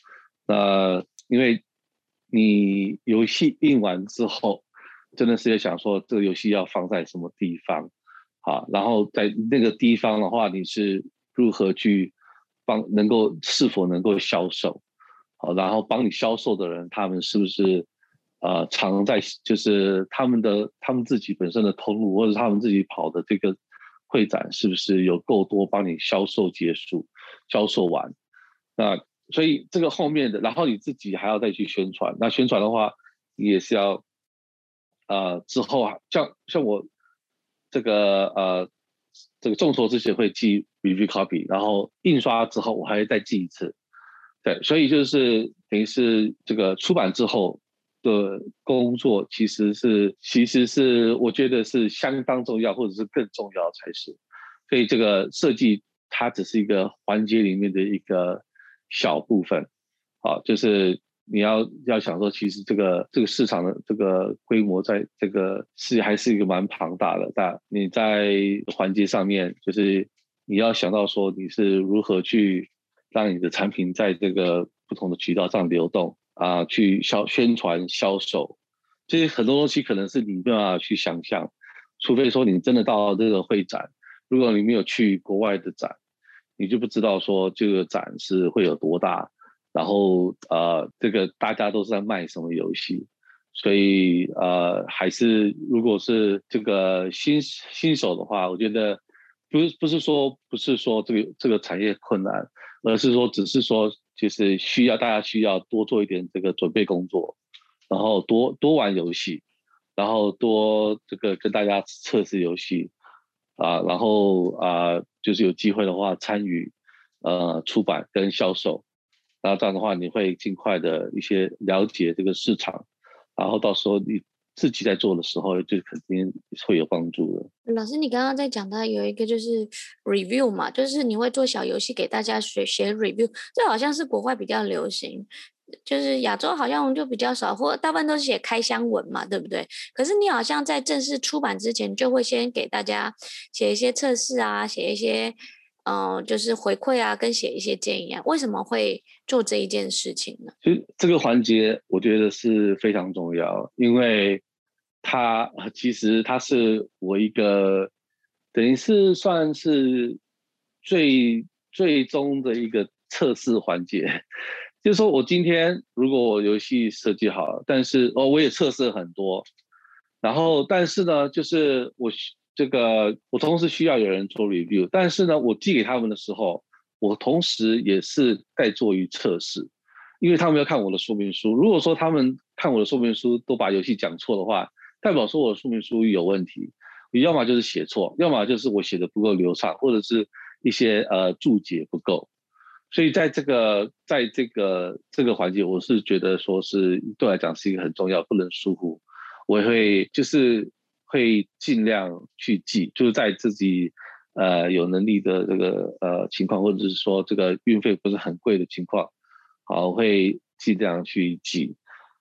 那因为你游戏印完之后。真的是在想说，这个游戏要放在什么地方，好，然后在那个地方的话，你是如何去帮，能够是否能够销售，好，然后帮你销售的人，他们是不是呃常在，就是他们的他们自己本身的通路，或者他们自己跑的这个会展，是不是有够多帮你销售结束，销售完，那所以这个后面的，然后你自己还要再去宣传，那宣传的话，你也是要。呃，之后啊，像像我这个呃，这个众筹之前会寄 B B copy，然后印刷之后我还会再寄一次，对，所以就是等于是这个出版之后的工作，其实是其实是我觉得是相当重要，或者是更重要才是。所以这个设计它只是一个环节里面的一个小部分，好，就是。你要要想说，其实这个这个市场的这个规模，在这个是还是一个蛮庞大的。但你在环节上面，就是你要想到说，你是如何去让你的产品在这个不同的渠道上流动啊，去销宣传销售，这些很多东西可能是你没办法去想象，除非说你真的到这个会展，如果你没有去国外的展，你就不知道说这个展是会有多大。然后呃，这个大家都是在卖什么游戏，所以呃，还是如果是这个新新手的话，我觉得不是不是说不是说这个这个产业困难，而是说只是说就是需要大家需要多做一点这个准备工作，然后多多玩游戏，然后多这个跟大家测试游戏啊，然后啊，就是有机会的话参与呃出版跟销售。然后这样的话，你会尽快的一些了解这个市场，然后到时候你自己在做的时候，就肯定会有帮助的。老师，你刚刚在讲到有一个就是 review 嘛，就是你会做小游戏给大家学学 review，这好像是国外比较流行，就是亚洲好像就比较少，或大部分都是写开箱文嘛，对不对？可是你好像在正式出版之前，就会先给大家写一些测试啊，写一些。嗯，就是回馈啊，跟写一些建议啊，为什么会做这一件事情呢？其实这个环节我觉得是非常重要，因为它其实它是我一个等于是算是最最终的一个测试环节，就是说我今天如果我游戏设计好了，但是哦我也测试了很多，然后但是呢，就是我。这个我同时需要有人做 review，但是呢，我寄给他们的时候，我同时也是在做于测试，因为他们要看我的说明书。如果说他们看我的说明书都把游戏讲错的话，代表说我的说明书有问题，要么就是写错，要么就是我写的不够流畅，或者是一些呃注解不够。所以在这个在这个这个环节，我是觉得说是对我来讲是一个很重要，不能疏忽。我会就是。会尽量去寄，就是在自己呃有能力的这个呃情况，或者是说这个运费不是很贵的情况，好，会尽量去寄。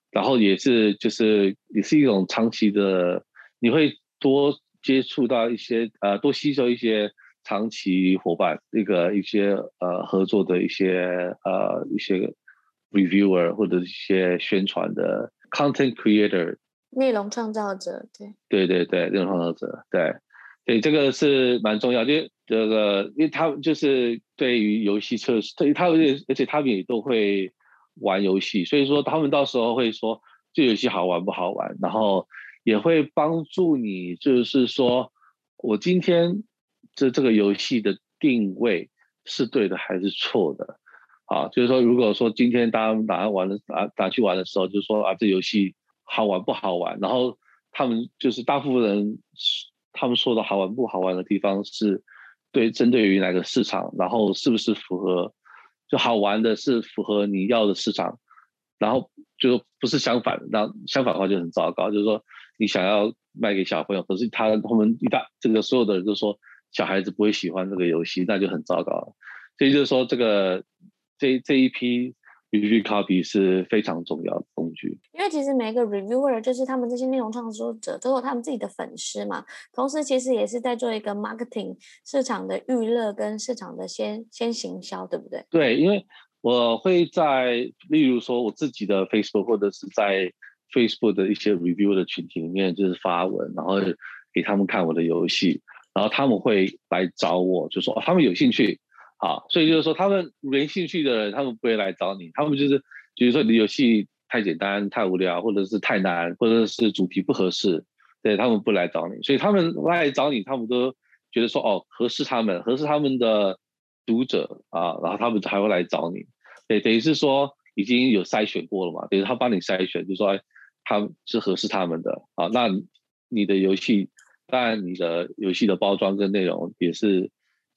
然后也是就是也是一种长期的，你会多接触到一些呃多吸收一些长期伙伴，那个一些呃合作的一些呃一些 reviewer 或者一些宣传的 content creator。内容创造者，对，对对对，内容创造者，对，对，这个是蛮重要，因为这个，因为他们就是对于游戏测试，对，他们而且他们也都会玩游戏，所以说他们到时候会说这游戏好玩不好玩，然后也会帮助你，就是说我今天这这个游戏的定位，是对的还是错的。啊，就是说，如果说今天大家打玩的打打去玩的时候，就说啊，这游戏好玩不好玩？然后他们就是大部分人，他们说的好玩不好玩的地方是对针对于哪个市场，然后是不是符合就好玩的是符合你要的市场，然后就不是相反，那相反的话就很糟糕。就是说你想要卖给小朋友，可是他他们一大这个所有的人都说小孩子不会喜欢这个游戏，那就很糟糕了。所以就是说这个。这这一批 review copy 是非常重要的工具，因为其实每个 reviewer 就是他们这些内容创作者都有他们自己的粉丝嘛，同时其实也是在做一个 marketing 市场的预热跟市场的先先行销，对不对？对，因为我会在例如说我自己的 Facebook 或者是在 Facebook 的一些 review 的群体里面，就是发文，然后给他们看我的游戏，然后他们会来找我，就说，他们有兴趣。好，所以就是说，他们没兴趣的人，他们不会来找你。他们就是，比如说你游戏太简单、太无聊，或者是太难，或者是主题不合适，对，他们不来找你。所以他们来找你，他们都觉得说，哦，合适他们，合适他们的读者啊，然后他们才会来找你。对，等于是说已经有筛选过了嘛，等于他帮你筛选，就说他是合适他们的啊。那你的游戏，当然你的游戏的包装跟内容也是。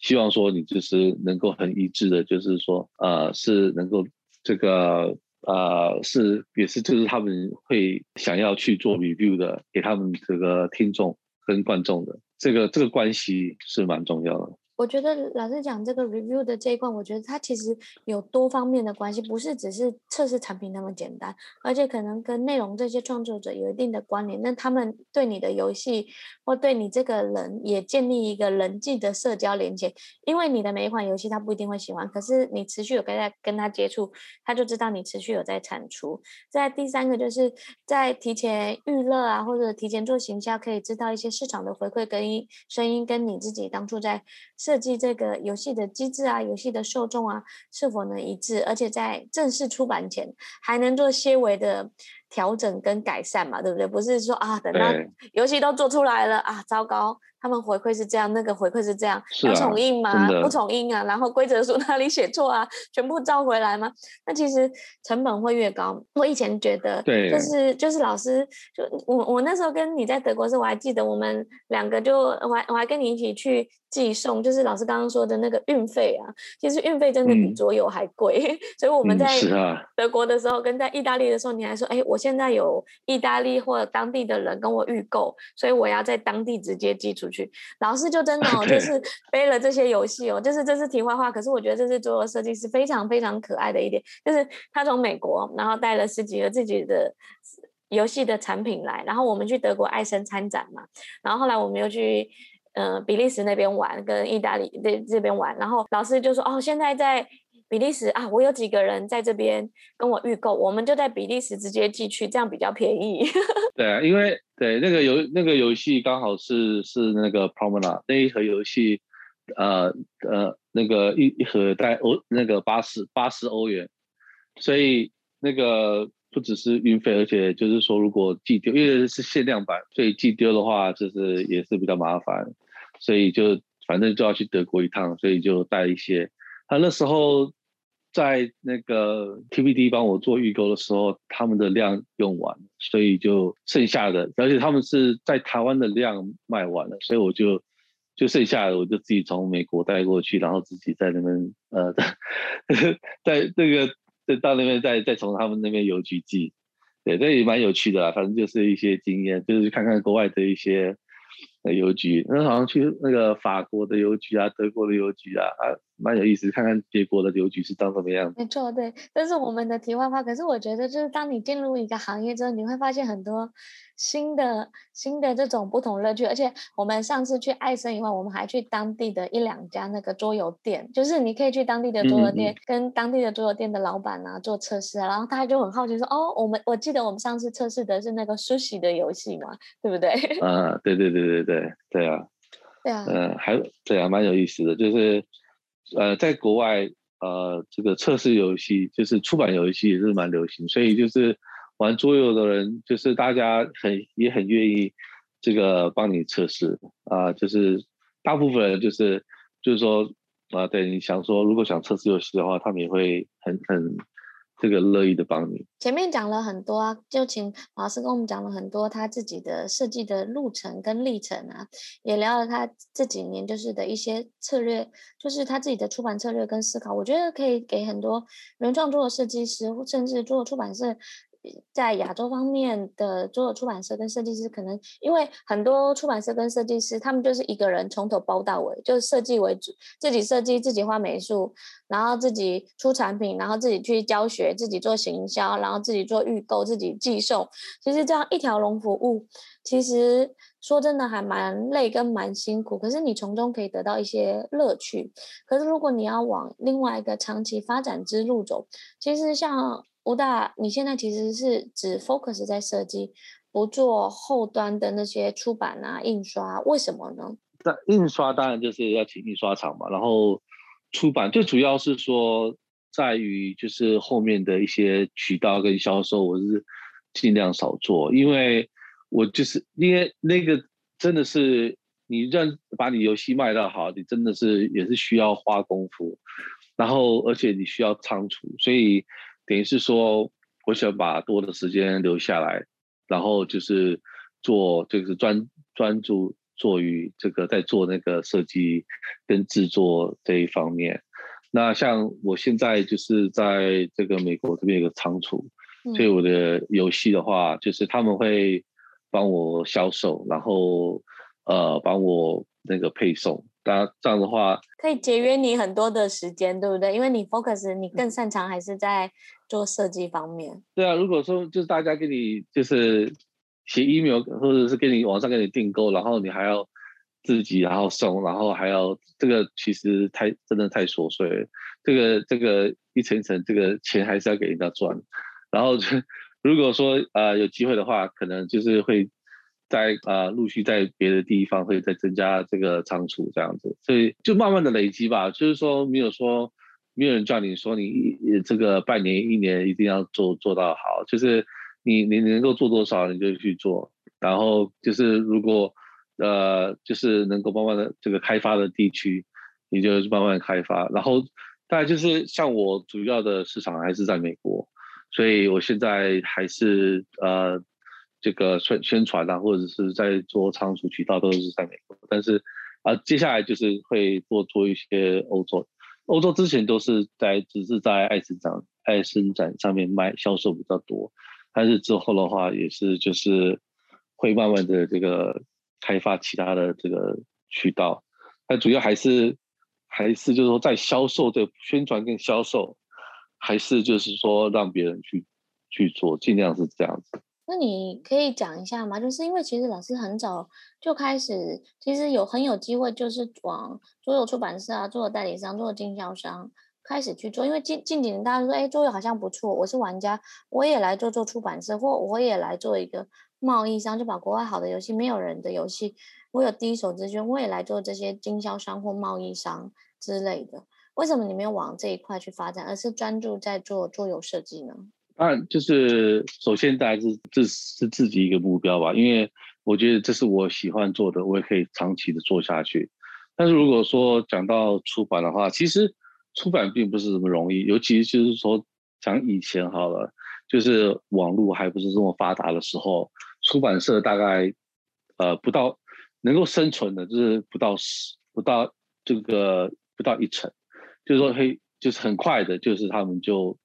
希望说你就是能够很一致的，就是说，呃，是能够这个，呃，是也是就是他们会想要去做 review 的，给他们这个听众跟观众的这个这个关系是蛮重要的。我觉得老师讲这个 review 的这一块，我觉得它其实有多方面的关系，不是只是测试产品那么简单，而且可能跟内容这些创作者有一定的关联。那他们对你的游戏或对你这个人也建立一个人际的社交连接，因为你的每一款游戏他不一定会喜欢，可是你持续有跟他跟他接触，他就知道你持续有在产出。在第三个就是在提前预热啊，或者提前做行销，可以知道一些市场的回馈跟声音，跟你自己当初在。设计这个游戏的机制啊，游戏的受众啊，是否能一致？而且在正式出版前，还能做些微的调整跟改善嘛？对不对？不是说啊，等到游戏都做出来了啊，糟糕。他们回馈是这样，那个回馈是这样，要重印吗？不重印啊，然后规则书 [laughs] 哪里写错啊？全部照回来吗？那其实成本会越高。我以前觉得，对，就是就是老师，就我我那时候跟你在德国时，我还记得我们两个就我还我还跟你一起去寄送，就是老师刚刚说的那个运费啊，其实运费真的比桌游还贵。嗯、[laughs] 所以我们在德国的时候，跟在意大利的时候，你还说，哎，我现在有意大利或者当地的人跟我预购，所以我要在当地直接寄出。去老师就真的哦，[laughs] 就是背了这些游戏哦，就是这是题外话。可是我觉得这是桌游设计师非常非常可爱的一点，就是他从美国然后带了十几个自己的游戏的产品来，然后我们去德国艾森参展嘛，然后后来我们又去呃比利时那边玩，跟意大利这这边玩，然后老师就说哦，现在在。比利时啊，我有几个人在这边跟我预购，我们就在比利时直接寄去，这样比较便宜。[laughs] 对啊，因为对那个游那个游戏刚好是是那个 p r o m e n a 那一盒游戏，呃呃那个一一盒带欧那个八十八十欧元，所以那个不只是运费，而且就是说如果寄丢，因为是限量版，所以寄丢的话就是也是比较麻烦，所以就反正就要去德国一趟，所以就带一些。他那时候。在那个 TPD 帮我做预购的时候，他们的量用完，所以就剩下的，而且他们是在台湾的量卖完了，所以我就就剩下的，我就自己从美国带过去，然后自己在那边呃，[laughs] 在这个到那边再再从他们那边邮局寄，对，这也蛮有趣的啦，反正就是一些经验，就是看看国外的一些。邮局，那好像去那个法国的邮局啊，德国的邮局啊，啊，蛮有意思，看看别国的邮局是长什么样子。没错，对，这是我们的题外话。可是我觉得，就是当你进入一个行业之后，你会发现很多新的新的这种不同乐趣。而且我们上次去爱森以外，我们还去当地的一两家那个桌游店，就是你可以去当地的桌游店，嗯、跟当地的桌游店的老板啊做测试啊。然后他就很好奇说：“哦，我们我记得我们上次测试的是那个 Sushi 的游戏嘛，对不对？”啊，对对对对对。对 [laughs] 对啊，对啊，嗯，还对啊，蛮有意思的，就是呃，在国外呃，这个测试游戏就是出版游戏也是蛮流行，所以就是玩桌游的人，就是大家很也很愿意这个帮你测试啊，就是大部分人就是就是说啊，对，你想说如果想测试游戏的话，他们也会很很。这个乐意的帮你。前面讲了很多啊，就请老师跟我们讲了很多他自己的设计的路程跟历程啊，也聊了他这几年就是的一些策略，就是他自己的出版策略跟思考。我觉得可以给很多原创作的设计师，甚至做出版社。在亚洲方面的所有出版社跟设计师，可能因为很多出版社跟设计师，他们就是一个人从头包到尾，就是设计为主，自己设计，自己画美术，然后自己出产品，然后自己去教学，自己做行销，然后自己做预购，自己寄送。其实这样一条龙服务，其实说真的还蛮累跟蛮辛苦，可是你从中可以得到一些乐趣。可是如果你要往另外一个长期发展之路走，其实像。吴大，你现在其实是只 focus 在设计，不做后端的那些出版啊、印刷，为什么呢？那印刷当然就是要请印刷厂嘛，然后出版最主要是说在于就是后面的一些渠道跟销售，我是尽量少做，因为我就是因为那个真的是你让把你游戏卖到好，你真的是也是需要花功夫，然后而且你需要仓储，所以。等于是说，我想把多的时间留下来，然后就是做，就是专专注做于这个，在做那个设计跟制作这一方面。那像我现在就是在这个美国这边有个仓储，所以我的游戏的话，就是他们会帮我销售，然后呃帮我那个配送。那这样的话，可以节约你很多的时间，对不对？因为你 focus，你更擅长还是在做设计方面。对啊，如果说就是大家给你就是写 email，或者是给你网上给你订购，然后你还要自己然后送，然后还要这个其实太真的太琐碎了。这个这个一层一层，这个钱还是要给人家赚。然后就 [laughs] 如果说呃有机会的话，可能就是会。在啊，陆续在别的地方会再增加这个仓储这样子，所以就慢慢的累积吧。就是说，没有说没有人叫你说你这个半年一年一定要做做到好，就是你你能够做多少你就去做。然后就是如果呃就是能够慢慢的这个开发的地区，你就慢慢开发。然后大概就是像我主要的市场还是在美国，所以我现在还是呃。这个宣宣传啊，或者是在做仓储渠道，都是在美国。但是啊，接下来就是会多做一些欧洲。欧洲之前都是在只是在爱生展、爱生展上面卖销售比较多，但是之后的话也是就是会慢慢的这个开发其他的这个渠道。但主要还是还是就是说在销售的宣传跟销售，还是就是说让别人去去做，尽量是这样子。那你可以讲一下吗？就是因为其实老师很早就开始，其实有很有机会，就是往桌游出版社啊，做代理商，做经销商开始去做。因为近近几年大家说，哎，桌游好像不错，我是玩家，我也来做做出版社，或我也来做一个贸易商，就把国外好的游戏、没有人的游戏，我有第一手资讯，我也来做这些经销商或贸易商之类的。为什么你没有往这一块去发展，而是专注在做桌游设计呢？当然，就是首先，大家是这是自己一个目标吧，因为我觉得这是我喜欢做的，我也可以长期的做下去。但是如果说讲到出版的话，其实出版并不是这么容易，尤其就是说讲以前好了，就是网络还不是这么发达的时候，出版社大概呃不到能够生存的，就是不到十不到这个不到一成，就是说嘿，就是很快的，就是他们就。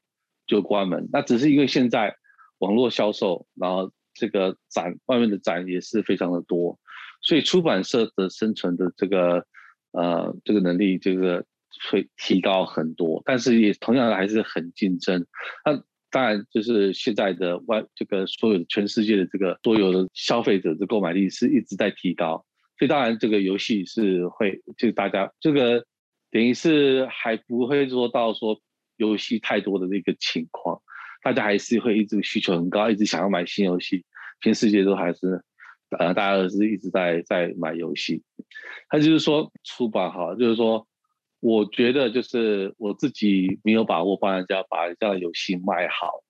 就关门，那只是因为现在网络销售，然后这个展外面的展也是非常的多，所以出版社的生存的这个呃这个能力这个会提高很多，但是也同样的还是很竞争。那当然就是现在的外这个所有全世界的这个所有的消费者的购买力是一直在提高，所以当然这个游戏是会就大家这个等于是还不会做到说。游戏太多的那个情况，大家还是会一直需求很高，一直想要买新游戏。全世界都还是，呃，大家都是一直在在买游戏。他就是说出版哈，就是说，我觉得就是我自己没有把握帮人家把这样的游戏卖好，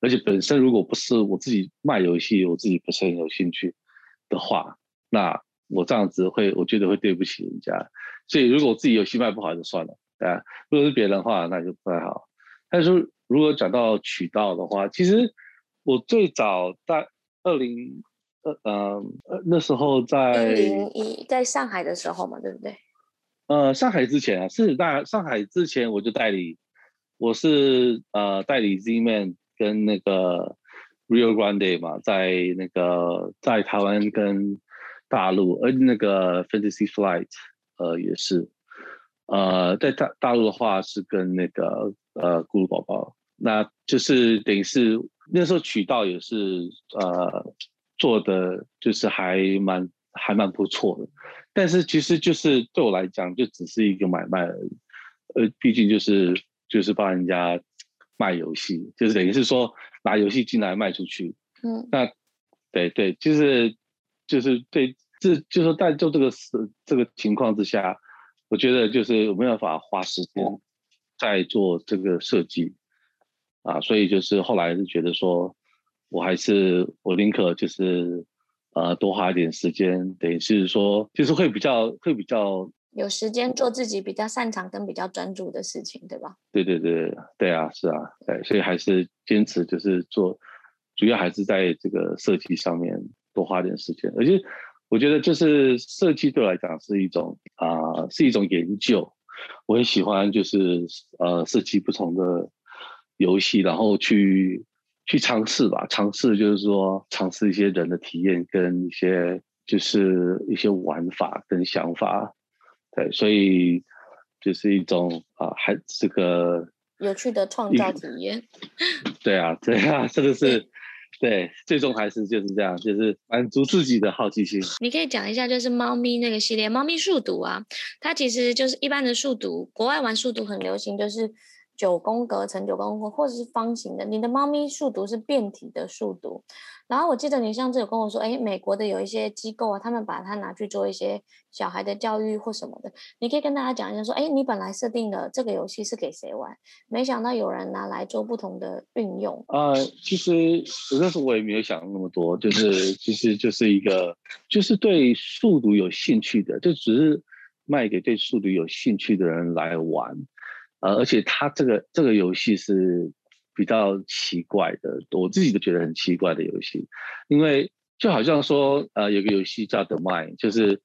而且本身如果不是我自己卖游戏，我自己不是很有兴趣的话，那我这样子会，我觉得会对不起人家。所以如果我自己游戏卖不好就算了，啊。如果是别人的话，那就不太好。但是如果讲到渠道的话，其实我最早在二零呃呃那时候在一在上海的时候嘛，对不对？呃，上海之前啊，是大上海之前我就代理，我是呃代理 Z-Man 跟那个 Rio Grande 嘛，在那个在台湾跟大陆，而那个 Fantasy Flight 呃也是，呃在大大陆的话是跟那个呃咕噜宝宝，那就是等于是那时候渠道也是呃做的就是还蛮还蛮不错的。但是其实就是对我来讲，就只是一个买卖而已，呃，毕竟就是就是帮人家卖游戏，就是等于是说拿游戏进来卖出去，嗯，那对对，就是就是对，这就是说在就这个事这个情况之下，我觉得就是没有办法花时间在做这个设计，啊，所以就是后来是觉得说，我还是我宁可就是。呃，多花一点时间，等于是说，就是会比较会比较有时间做自己比较擅长跟比较专注的事情，对吧？对对对对啊，是啊，对，所以还是坚持就是做，主要还是在这个设计上面多花点时间。而且我觉得就是设计对我来讲是一种啊、呃，是一种研究。我很喜欢就是呃设计不同的游戏，然后去。去尝试吧，尝试就是说尝试一些人的体验跟一些就是一些玩法跟想法，对，所以就是一种啊，还这个有趣的创造体验。[laughs] 对啊，对啊，这个是 [laughs] 对，最终还是就是这样，就是满足自己的好奇心。你可以讲一下，就是猫咪那个系列，猫咪数独啊，它其实就是一般的数独，国外玩数独很流行，就是。九宫格乘九宫格，或者是方形的。你的猫咪数独是变体的数独。然后我记得你上次有跟我说，哎，美国的有一些机构啊，他们把它拿去做一些小孩的教育或什么的。你可以跟大家讲一下，说，哎，你本来设定的这个游戏是给谁玩？没想到有人拿来做不同的运用。呃，其实那时候我也没有想那么多，就是其实就是一个，就是对数独有兴趣的，就只是卖给对数独有兴趣的人来玩。呃，而且它这个这个游戏是比较奇怪的，我自己都觉得很奇怪的游戏，因为就好像说，呃，有个游戏叫 The Mind，就是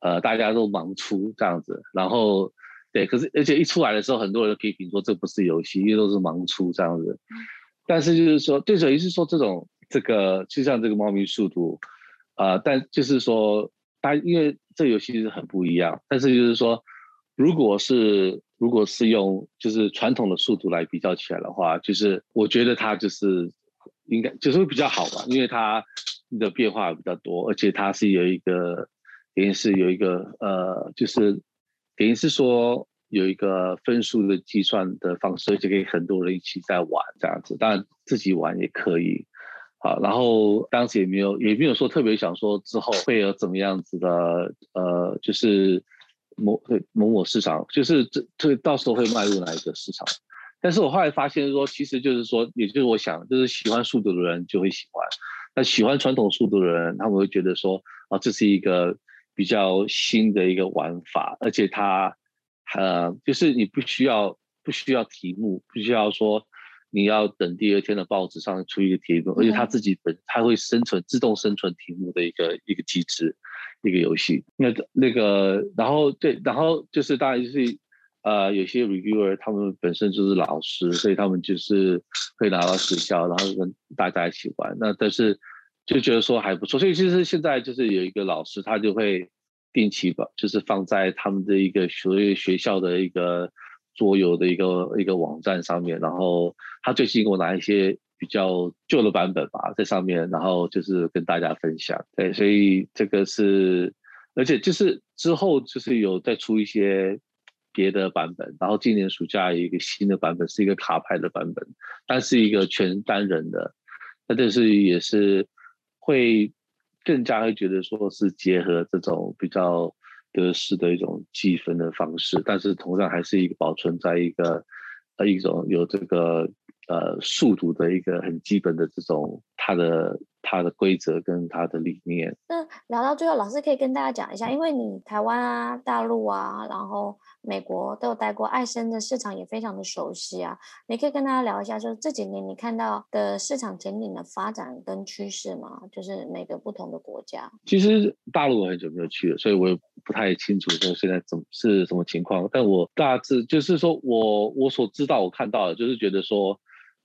呃大家都盲出这样子，然后对，可是而且一出来的时候，很多人都批评说这不是游戏，因为都是盲出这样子。但是就是说，对手于是说这种这个就像这个猫咪速度，啊、呃，但就是说它因为这个游戏是很不一样，但是就是说，如果是如果是用就是传统的速度来比较起来的话，就是我觉得它就是应该就是会比较好吧，因为它的变化比较多，而且它是有一个等于是有一个呃，就是等于是说有一个分数的计算的方式，而且可以很多人一起在玩这样子，当然自己玩也可以。好，然后当时也没有也没有说特别想说之后会有怎么样子的呃，就是。某某某市场，就是这这到时候会迈入哪一个市场？但是我后来发现说，其实就是说，也就是我想，就是喜欢速度的人就会喜欢，那喜欢传统速度的人，他们会觉得说，啊，这是一个比较新的一个玩法，而且它，呃，就是你不需要不需要题目，不需要说你要等第二天的报纸上出一个题目，而且它自己本它会生存自动生存题目的一个一个机制。一个游戏，那那个，然后对，然后就是当然就是，呃，有些 reviewer 他们本身就是老师，所以他们就是会拿到学校，然后跟大家一起玩。那但是就觉得说还不错，所以其实现在就是有一个老师，他就会定期吧，就是放在他们的一个所谓学校的一个桌游的一个一个网站上面，然后他最近给我拿一些。比较旧的版本吧，在上面，然后就是跟大家分享。对，所以这个是，而且就是之后就是有再出一些别的版本，然后今年暑假有一个新的版本，是一个卡牌的版本，但是一个全单人的，那但是也是会更加会觉得说是结合这种比较得失的一种计分的方式，但是同样还是一个保存在一个呃一种有这个。呃速读的一个很基本的这种它的。它的规则跟它的理念。那聊到最后，老师可以跟大家讲一下，因为你台湾啊、大陆啊，然后美国都有待过，爱生的市场也非常的熟悉啊。你可以跟大家聊一下，就是这几年你看到的市场前景的发展跟趋势吗？就是每个不同的国家。其实大陆我很久没有去了，所以我也不太清楚说现在怎么是什么情况。但我大致就是说我我所知道我看到的，就是觉得说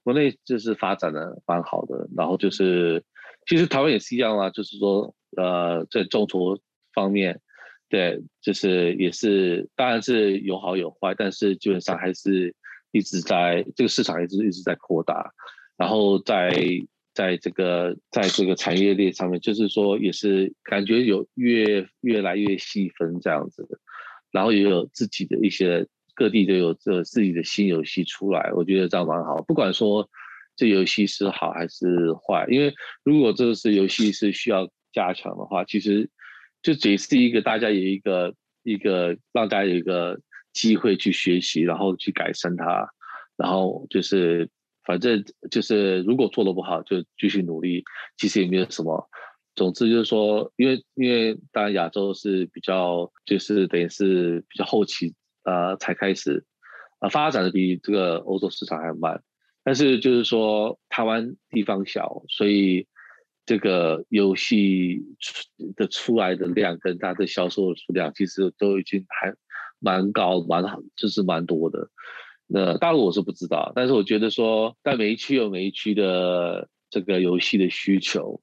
国内就是发展的蛮好的，然后就是。其实台湾也是一样啊，就是说，呃，在众筹方面，对，就是也是，当然是有好有坏，但是基本上还是一直在这个市场，一直一直在扩大，然后在在这个在这个产业链上面，就是说也是感觉有越越来越细分这样子的，然后也有自己的一些各地都有这自己的新游戏出来，我觉得这样蛮好，不管说。这游戏是好还是坏？因为如果这个是游戏是需要加强的话，其实就只是一个大家有一个一个让大家有一个机会去学习，然后去改善它，然后就是反正就是如果做的不好就继续努力，其实也没有什么。总之就是说，因为因为当然亚洲是比较就是等于是比较后期呃才开始、呃、发展的比这个欧洲市场还慢。但是就是说，台湾地方小，所以这个游戏的出来的量跟它的销售的数量，其实都已经还蛮高、蛮好，就是蛮多的。那大陆我是不知道，但是我觉得说，在每一区有每一区的这个游戏的需求，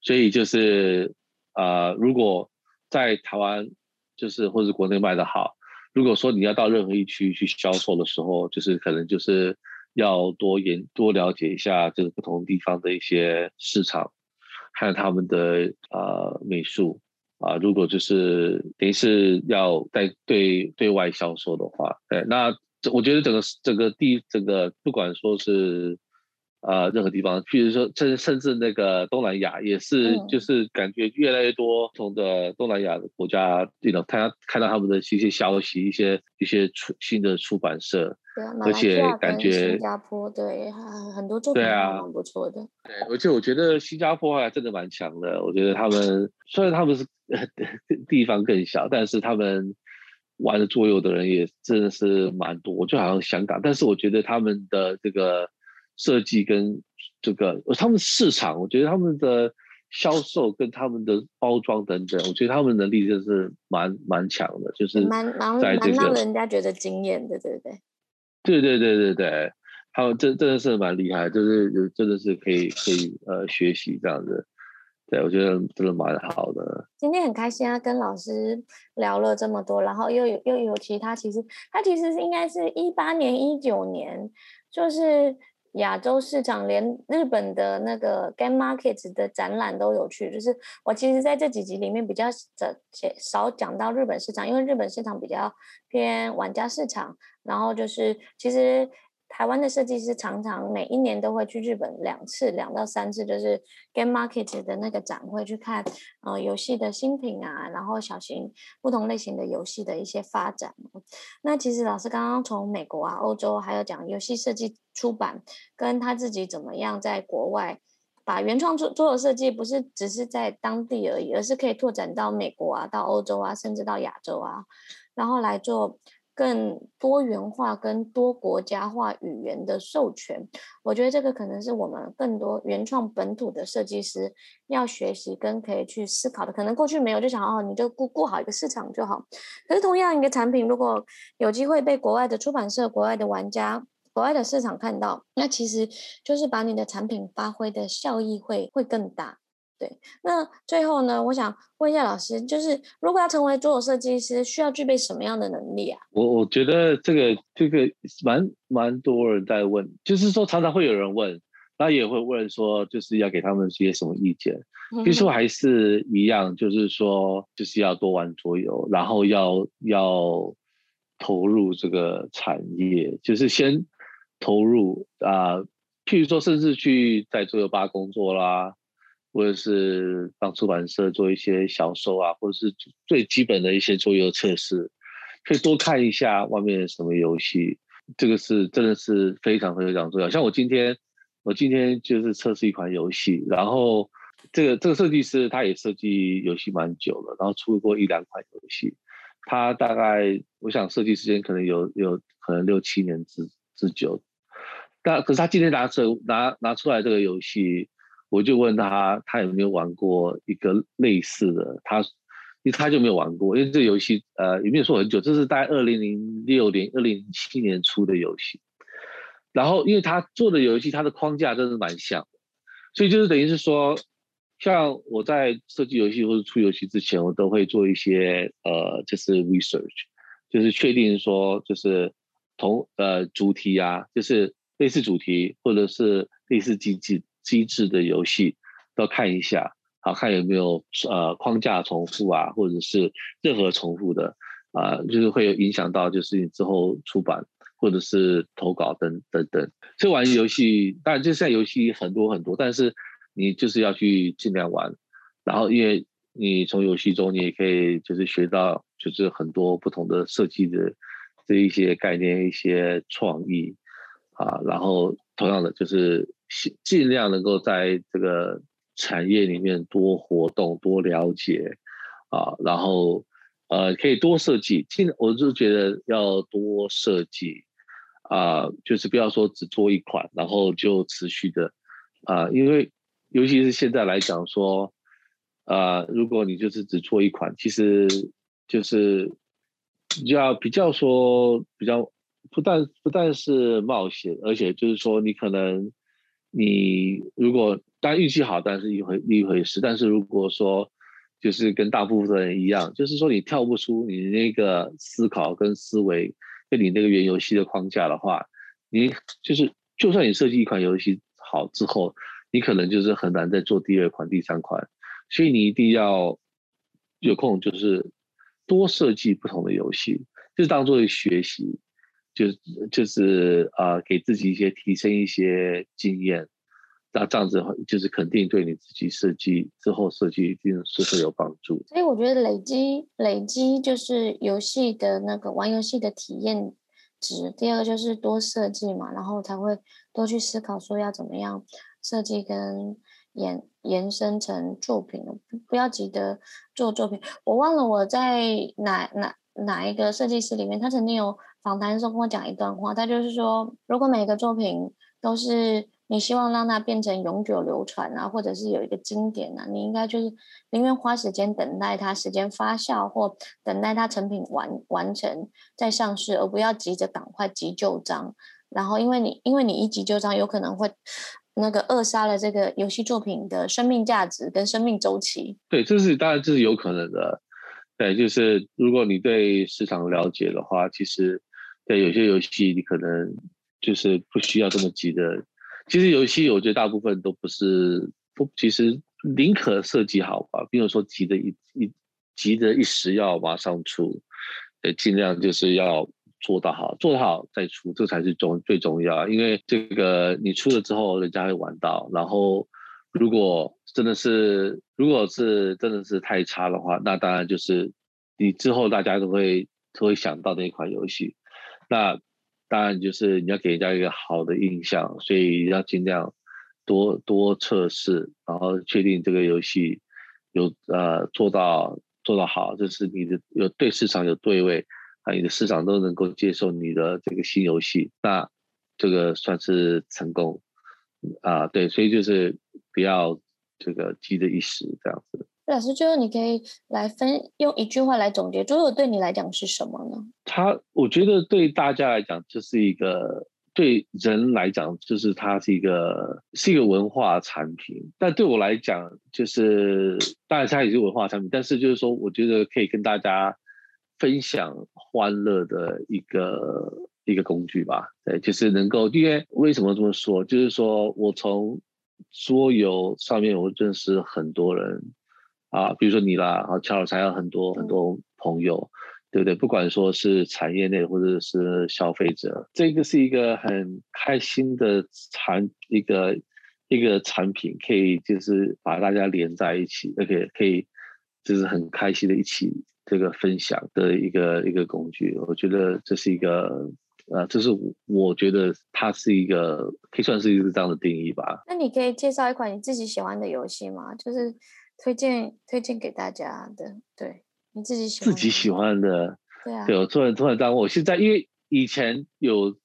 所以就是、呃，如果在台湾就是或者国内卖的好，如果说你要到任何一区去销售的时候，就是可能就是。要多研多了解一下这个不同地方的一些市场，还有他们的呃美术啊，如果就是等于是要在对对外销售的话，对，那我觉得整个整个地整个不管说是。啊、呃，任何地方，譬如说，甚甚至那个东南亚也是，就是感觉越来越多不同的东南亚的国家，这种看看到他们的一些消息，一些一些出新的出版社，对啊，而且感觉新加坡对很多作品啊，蛮不错的。对，而且我觉得新加坡还真的蛮强的。我觉得他们虽然他们是 [laughs] 地方更小，但是他们玩的桌游的人也真的是蛮多，就好像香港。但是我觉得他们的这个。设计跟这个，他们市场，我觉得他们的销售跟他们的包装等等，我觉得他们能力就是蛮蛮强的，就是蛮蛮蛮让人家觉得惊艳的，对不对？对对对对对，他们真真的是蛮厉害，就是真的是可以可以呃学习这样子，对我觉得真的蛮好的。今天很开心啊，跟老师聊了这么多，然后又有又有其他，其实他其实是应该是一八年一九年，就是。亚洲市场连日本的那个 Game Market 的展览都有去，就是我其实在这几集里面比较少少讲到日本市场，因为日本市场比较偏玩家市场，然后就是其实。台湾的设计师常常每一年都会去日本两次，两到三次，就是 Game Market 的那个展会去看，呃，游戏的新品啊，然后小型不同类型的游戏的一些发展。那其实老师刚刚从美国啊、欧洲，还有讲游戏设计出版，跟他自己怎么样在国外把原创桌桌游设计不是只是在当地而已，而是可以拓展到美国啊、到欧洲啊，甚至到亚洲啊，然后来做。更多元化跟多国家化语言的授权，我觉得这个可能是我们更多原创本土的设计师要学习跟可以去思考的。可能过去没有，就想哦，你就顾顾好一个市场就好。可是同样一个产品，如果有机会被国外的出版社、国外的玩家、国外的市场看到，那其实就是把你的产品发挥的效益会会更大。对，那最后呢，我想问一下老师，就是如果要成为桌游设计师，需要具备什么样的能力啊？我我觉得这个这个蛮蛮多人在问，就是说常常会有人问，那也会问说，就是要给他们一些什么意见？其实还是一样，就是说就是要多玩桌游，然后要要投入这个产业，就是先投入啊、呃，譬如说甚至去在桌游吧工作啦。或者是帮出版社做一些销售啊，或者是最基本的一些桌游测试，可以多看一下外面什么游戏，这个是真的是非常非常重要。像我今天，我今天就是测试一款游戏，然后这个这个设计师他也设计游戏蛮久了，然后出过一两款游戏，他大概我想设计时间可能有有可能六七年之之久。但可是他今天拿出拿拿出来这个游戏，我就问他他有没有玩过一个类似的，他。因为他就没有玩过，因为这游戏呃也没有说很久，这是大概二零零六年、二零零七年出的游戏。然后因为他做的游戏，它的框架真的蛮像的，所以就是等于是说，像我在设计游戏或者出游戏之前，我都会做一些呃就是 research，就是确定说就是同呃主题啊，就是类似主题或者是类似机制机制的游戏都看一下。好看有没有呃框架重复啊，或者是任何重复的啊、就是会有影响到就是你之后出版或者是投稿等等等。这玩游戏当然就现在游戏很多很多，但是你就是要去尽量玩。然后因为你从游戏中你也可以就是学到就是很多不同的设计的这一些概念、一些创意啊。然后同样的就是尽量能够在这个。产业里面多活动、多了解啊，然后呃可以多设计。尽我就觉得要多设计啊，就是不要说只做一款，然后就持续的啊，因为尤其是现在来讲说啊，如果你就是只做一款，其实就是要比较说比较不但不但是冒险，而且就是说你可能你如果。当然运气好，当然是一回一回事。但是如果说，就是跟大部分人一样，就是说你跳不出你那个思考跟思维，跟你那个原游戏的框架的话，你就是就算你设计一款游戏好之后，你可能就是很难再做第二款、第三款。所以你一定要有空，就是多设计不同的游戏，就是当做学习，就是就是啊、呃，给自己一些提升一些经验。那这样子就是肯定对你自己设计之后设计一定是会有帮助。所以我觉得累积累积就是游戏的那个玩游戏的体验值。第二个就是多设计嘛，然后才会多去思考说要怎么样设计跟延延伸成作品。不要急着做作品。我忘了我在哪哪哪一个设计师里面，他曾经有访谈的时候跟我讲一段话，他就是说，如果每个作品都是。你希望让它变成永久流传啊，或者是有一个经典啊，你应该就是宁愿花时间等待它时间发酵，或等待它成品完完成再上市，而不要急着赶快急就章。然后，因为你因为你一急就章，有可能会那个扼杀了这个游戏作品的生命价值跟生命周期。对，这是当然这是有可能的。对，就是如果你对市场了解的话，其实对有些游戏你可能就是不需要这么急的。其实游戏，我觉得大部分都不是不，其实宁可设计好吧，并没有说急的一一急的一时要马上出，呃，尽量就是要做到好，做得好再出，这才是重最重要。因为这个你出了之后，人家会玩到。然后，如果真的是如果是真的是太差的话，那当然就是你之后大家都会都会想到那一款游戏，那。当然，就是你要给人家一个好的印象，所以要尽量多多测试，然后确定这个游戏有呃做到做到好，就是你的有对市场有对位啊，你的市场都能够接受你的这个新游戏，那这个算是成功啊。对，所以就是不要这个急的一时这样子。老师，最后你可以来分用一句话来总结桌游对你来讲是什么呢？它，我觉得对大家来讲，就是一个对人来讲，就是它是一个是一个文化产品。但对我来讲，就是当然它也是文化产品，但是就是说，我觉得可以跟大家分享欢乐的一个一个工具吧。对，就是能够，因为为什么这么说？就是说我从桌游上面，我认识很多人。啊，比如说你啦，然后乔尔才有很多很多朋友，对不对？不管说是产业内或者是消费者，这个是一个很开心的产一个一个产品，可以就是把大家连在一起，而且可以就是很开心的一起这个分享的一个一个工具。我觉得这是一个呃，这是我觉得它是一个可以算是一个这样的定义吧。那你可以介绍一款你自己喜欢的游戏吗？就是推荐推荐给大家的，对你自己喜欢自己喜欢的，对啊，对，我突然突然当我现在因为以前有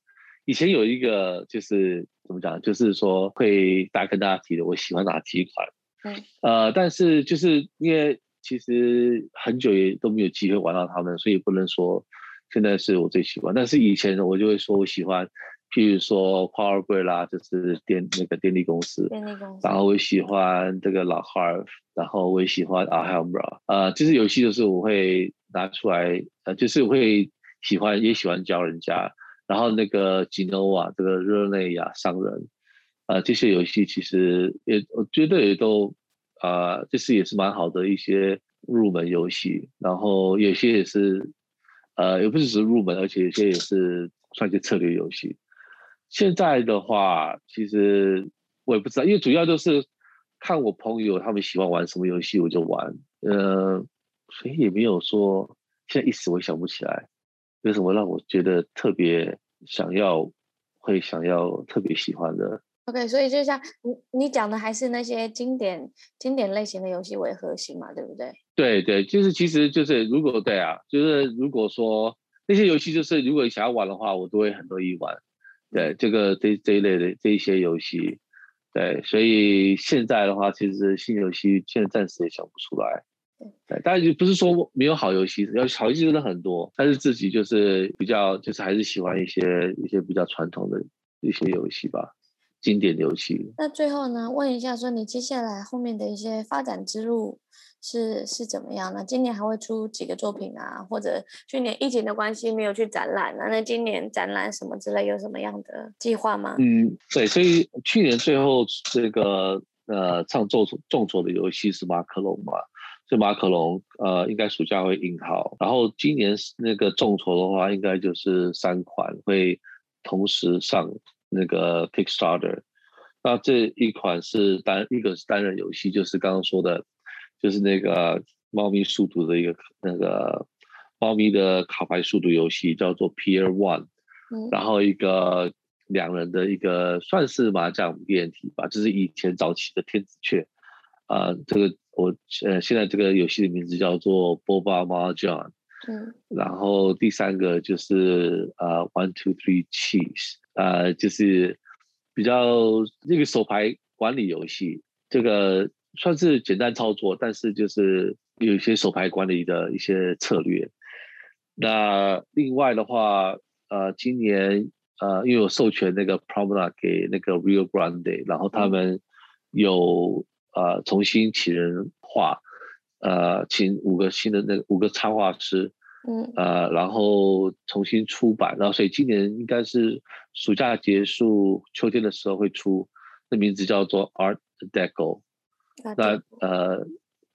以前有一个就是怎么讲，就是说会大家跟大家提的，我喜欢哪几款，嗯，呃，但是就是因为其实很久也都没有机会玩到他们，所以不能说。现在是我最喜欢，但是以前我就会说我喜欢，譬如说 Power Grid 啦，就是电那个电力公司，电力公司，然后我喜欢这个老 Harv，然后我也喜欢 Alhambra，呃，就是游戏就是我会拿出来，呃，就是我会喜欢也喜欢教人家，然后那个 Genoa 这个热内亚商人，呃，这些游戏其实也我觉得也都，呃，就是也是蛮好的一些入门游戏，然后有些也是。呃，也不是只是入门，而且有些也是算一些策略游戏。现在的话，其实我也不知道，因为主要就是看我朋友他们喜欢玩什么游戏，我就玩。呃，所以也没有说现在一时我想不起来有什么让我觉得特别想要，会想要特别喜欢的。OK，所以就像你你讲的，还是那些经典经典类型的游戏为核心嘛，对不对？对对，就是其实就是如果对啊，就是如果说那些游戏就是如果你想要玩的话，我都会很乐意玩。对，这个这这一类的这一些游戏，对，所以现在的话，其实新游戏现在暂时也想不出来。对，但是就不是说没有好游戏，要好游戏真的很多，但是自己就是比较就是还是喜欢一些一些比较传统的一些游戏吧。经典游戏。那最后呢，问一下，说你接下来后面的一些发展之路是是怎么样呢？今年还会出几个作品啊？或者去年疫情的关系没有去展览啊？那今年展览什么之类有什么样的计划吗？嗯，对，所以去年最后这个呃唱众众筹的游戏是马克龙嘛？这马克龙呃应该暑假会印好，然后今年那个众筹的话，应该就是三款会同时上。那个 Kickstarter，那这一款是单一个是单人游戏，就是刚刚说的，就是那个猫咪数独的一个那个猫咪的卡牌数独游戏，叫做 Pier One，嗯，然后一个两人的一个算是麻将练体吧，就是以前早期的天子雀，啊、呃，这个我呃现在这个游戏的名字叫做 Boba Mahjong，嗯，然后第三个就是呃 One Two Three Cheese。呃，就是比较那个手牌管理游戏，这个算是简单操作，但是就是有一些手牌管理的一些策略。那另外的话，呃，今年呃，因为我授权那个 Promena 给那个 Rio Grande，然后他们有呃重新请人画，呃，请五个新的那五个插画师。嗯，呃，然后重新出版，然后所以今年应该是暑假结束，秋天的时候会出，那名字叫做 Art Deco。那呃，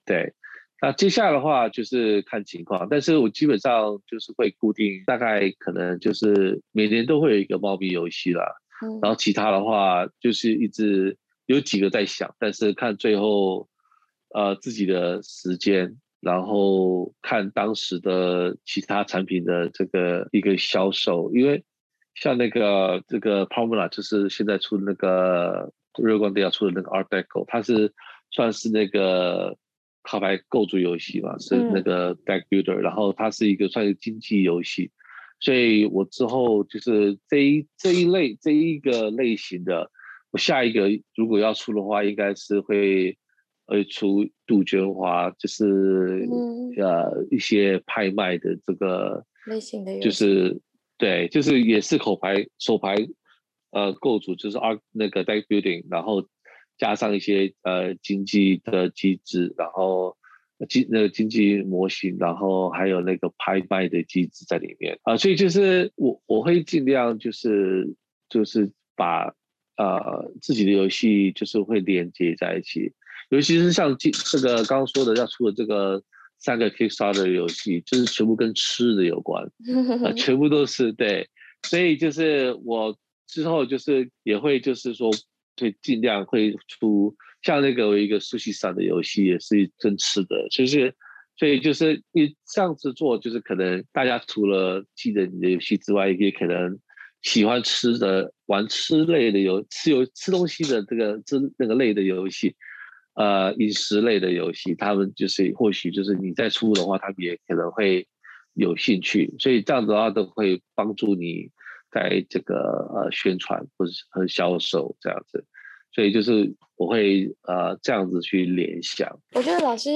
对，那接下来的话就是看情况，但是我基本上就是会固定，大概可能就是每年都会有一个猫咪游戏啦。嗯，然后其他的话就是一直有几个在想，但是看最后呃自己的时间。然后看当时的其他产品的这个一个销售，因为像那个这个 Promenade 就是现在出的那个 Rio Grande 要出的那个 Art Deco，它是算是那个卡牌构筑游戏嘛，是那个 Deck Builder，然后它是一个算是经济游戏，所以我之后就是这一这一类这一个类型的，我下一个如果要出的话，应该是会。会出杜鹃花，就是、嗯、呃一些拍卖的这个类型的，就是对，就是也是口牌手牌呃构筑，就是二那个 deck building，然后加上一些呃经济的机制，然后经那个经济模型，然后还有那个拍卖的机制在里面啊、呃，所以就是我我会尽量就是就是把呃自己的游戏就是会连接在一起。尤其是像这这个刚刚说的要出的这个三个 Kickstarter 的游戏，就是全部跟吃的有关，呃，[laughs] 全部都是对，所以就是我之后就是也会就是说会尽量会出像那个有一个 Sushi-san 的游戏也是跟吃的，就是所以就是你这样子做，就是可能大家除了记得你的游戏之外，也可能喜欢吃的玩吃类的游吃游吃东西的这个这那个类的游戏，呃，饮食类的游戏，他们就是或许就是你再出的话，他们也可能会有兴趣，所以这样子的话都会帮助你在这个呃宣传或者和销售这样子。所以就是我会呃这样子去联想。我觉得老师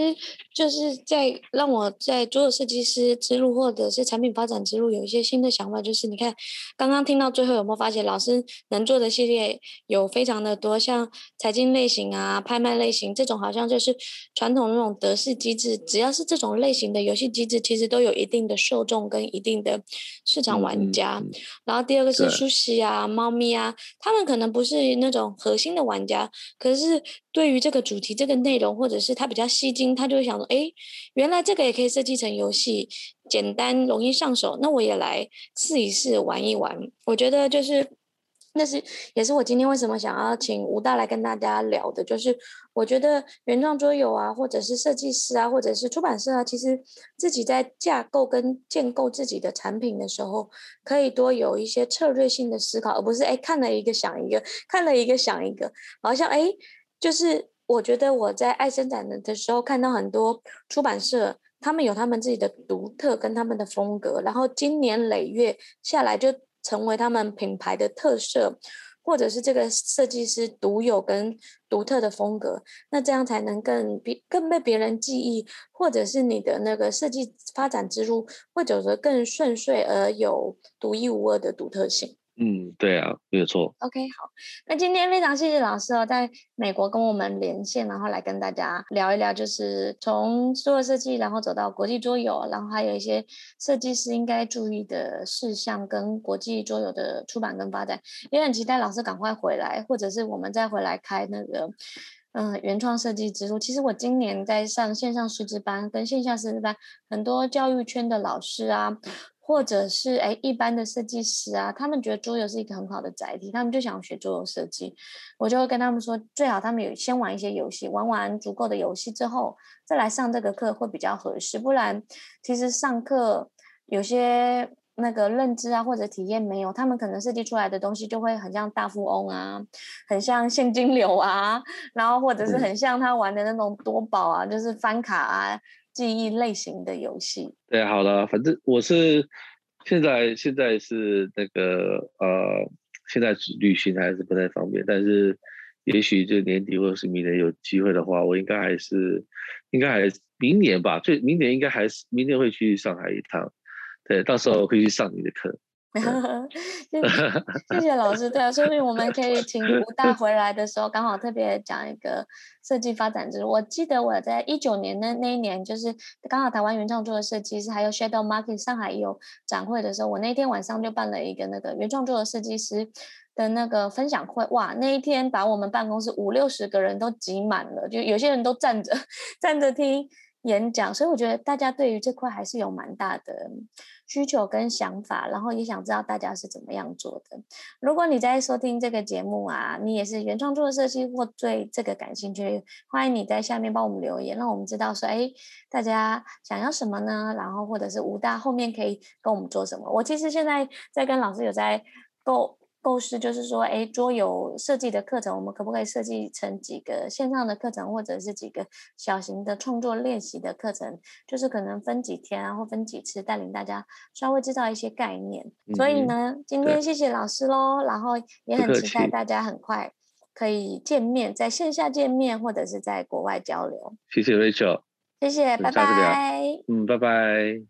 就是在让我在做设计师之路或者是产品发展之路有一些新的想法。就是你看刚刚听到最后有没有发现，老师能做的系列有非常的多，像财经类型啊、拍卖类型这种，好像就是传统那种德式机制。只要是这种类型的游戏机制，其实都有一定的受众跟一定的市场玩家。然后第二个是舒适啊、猫咪啊，他们可能不是那种核心的。玩家，可可是对于这个主题、这个内容，或者是他比较吸睛，他就会想说：哎，原来这个也可以设计成游戏，简单容易上手，那我也来试一试，玩一玩。我觉得就是。那是也是我今天为什么想要请吴大来跟大家聊的，就是我觉得原创桌游啊，或者是设计师啊，或者是出版社啊，其实自己在架构跟建构自己的产品的时候，可以多有一些策略性的思考，而不是哎看了一个想一个，看了一个想一个，好像哎就是我觉得我在爱生展的时候看到很多出版社，他们有他们自己的独特跟他们的风格，然后经年累月下来就。成为他们品牌的特色，或者是这个设计师独有跟独特的风格，那这样才能更比更被别人记忆，或者是你的那个设计发展之路会走得更顺遂而有独一无二的独特性。嗯，对啊，没有错。OK，好，那今天非常谢谢老师哦，在美国跟我们连线，然后来跟大家聊一聊，就是从桌游设计，然后走到国际桌游，然后还有一些设计师应该注意的事项，跟国际桌游的出版跟发展，也很期待老师赶快回来，或者是我们再回来开那个嗯原创设计之路。其实我今年在上线上师资班跟线下师资班，很多教育圈的老师啊。或者是哎，一般的设计师啊，他们觉得桌游是一个很好的载体，他们就想学桌游设计。我就会跟他们说，最好他们有先玩一些游戏，玩完足够的游戏之后，再来上这个课会比较合适。不然，其实上课有些那个认知啊或者体验没有，他们可能设计出来的东西就会很像大富翁啊，很像现金流啊，然后或者是很像他玩的那种多宝啊，就是翻卡啊。记忆类型的游戏，对，好了，反正我是现在现在是那个呃，现在旅行还是不太方便，但是也许就年底或者是明年有机会的话，我应该还是应该还是明年吧，最明年应该还是明年会去上海一趟，对，到时候可以去上你的课。[laughs] 谢谢谢谢老师，对啊，所以我们可以请吴大回来的时候，刚好特别讲一个设计发展之路。我记得我在一九年的那一年，就是刚好台湾原创作的设计师还有 Shadow Market 上海有展会的时候，我那天晚上就办了一个那个原创作的设计师的那个分享会。哇，那一天把我们办公室五六十个人都挤满了，就有些人都站着 [laughs] 站着听演讲，所以我觉得大家对于这块还是有蛮大的。需求跟想法，然后也想知道大家是怎么样做的。如果你在收听这个节目啊，你也是原创桌游设计或对这个感兴趣，欢迎你在下面帮我们留言，让我们知道说，哎，大家想要什么呢？然后或者是吴大后面可以跟我们做什么？我其实现在在跟老师有在构。构思就是说，哎，桌游设计的课程，我们可不可以设计成几个线上的课程，或者是几个小型的创作练习的课程？就是可能分几天啊，或分几次，带领大家稍微知道一些概念。嗯、所以呢，今天谢谢老师喽，然后也很期待大家很快可以见面，在线下见面，或者是在国外交流。谢谢 Rachel，谢谢，拜拜。嗯，拜拜。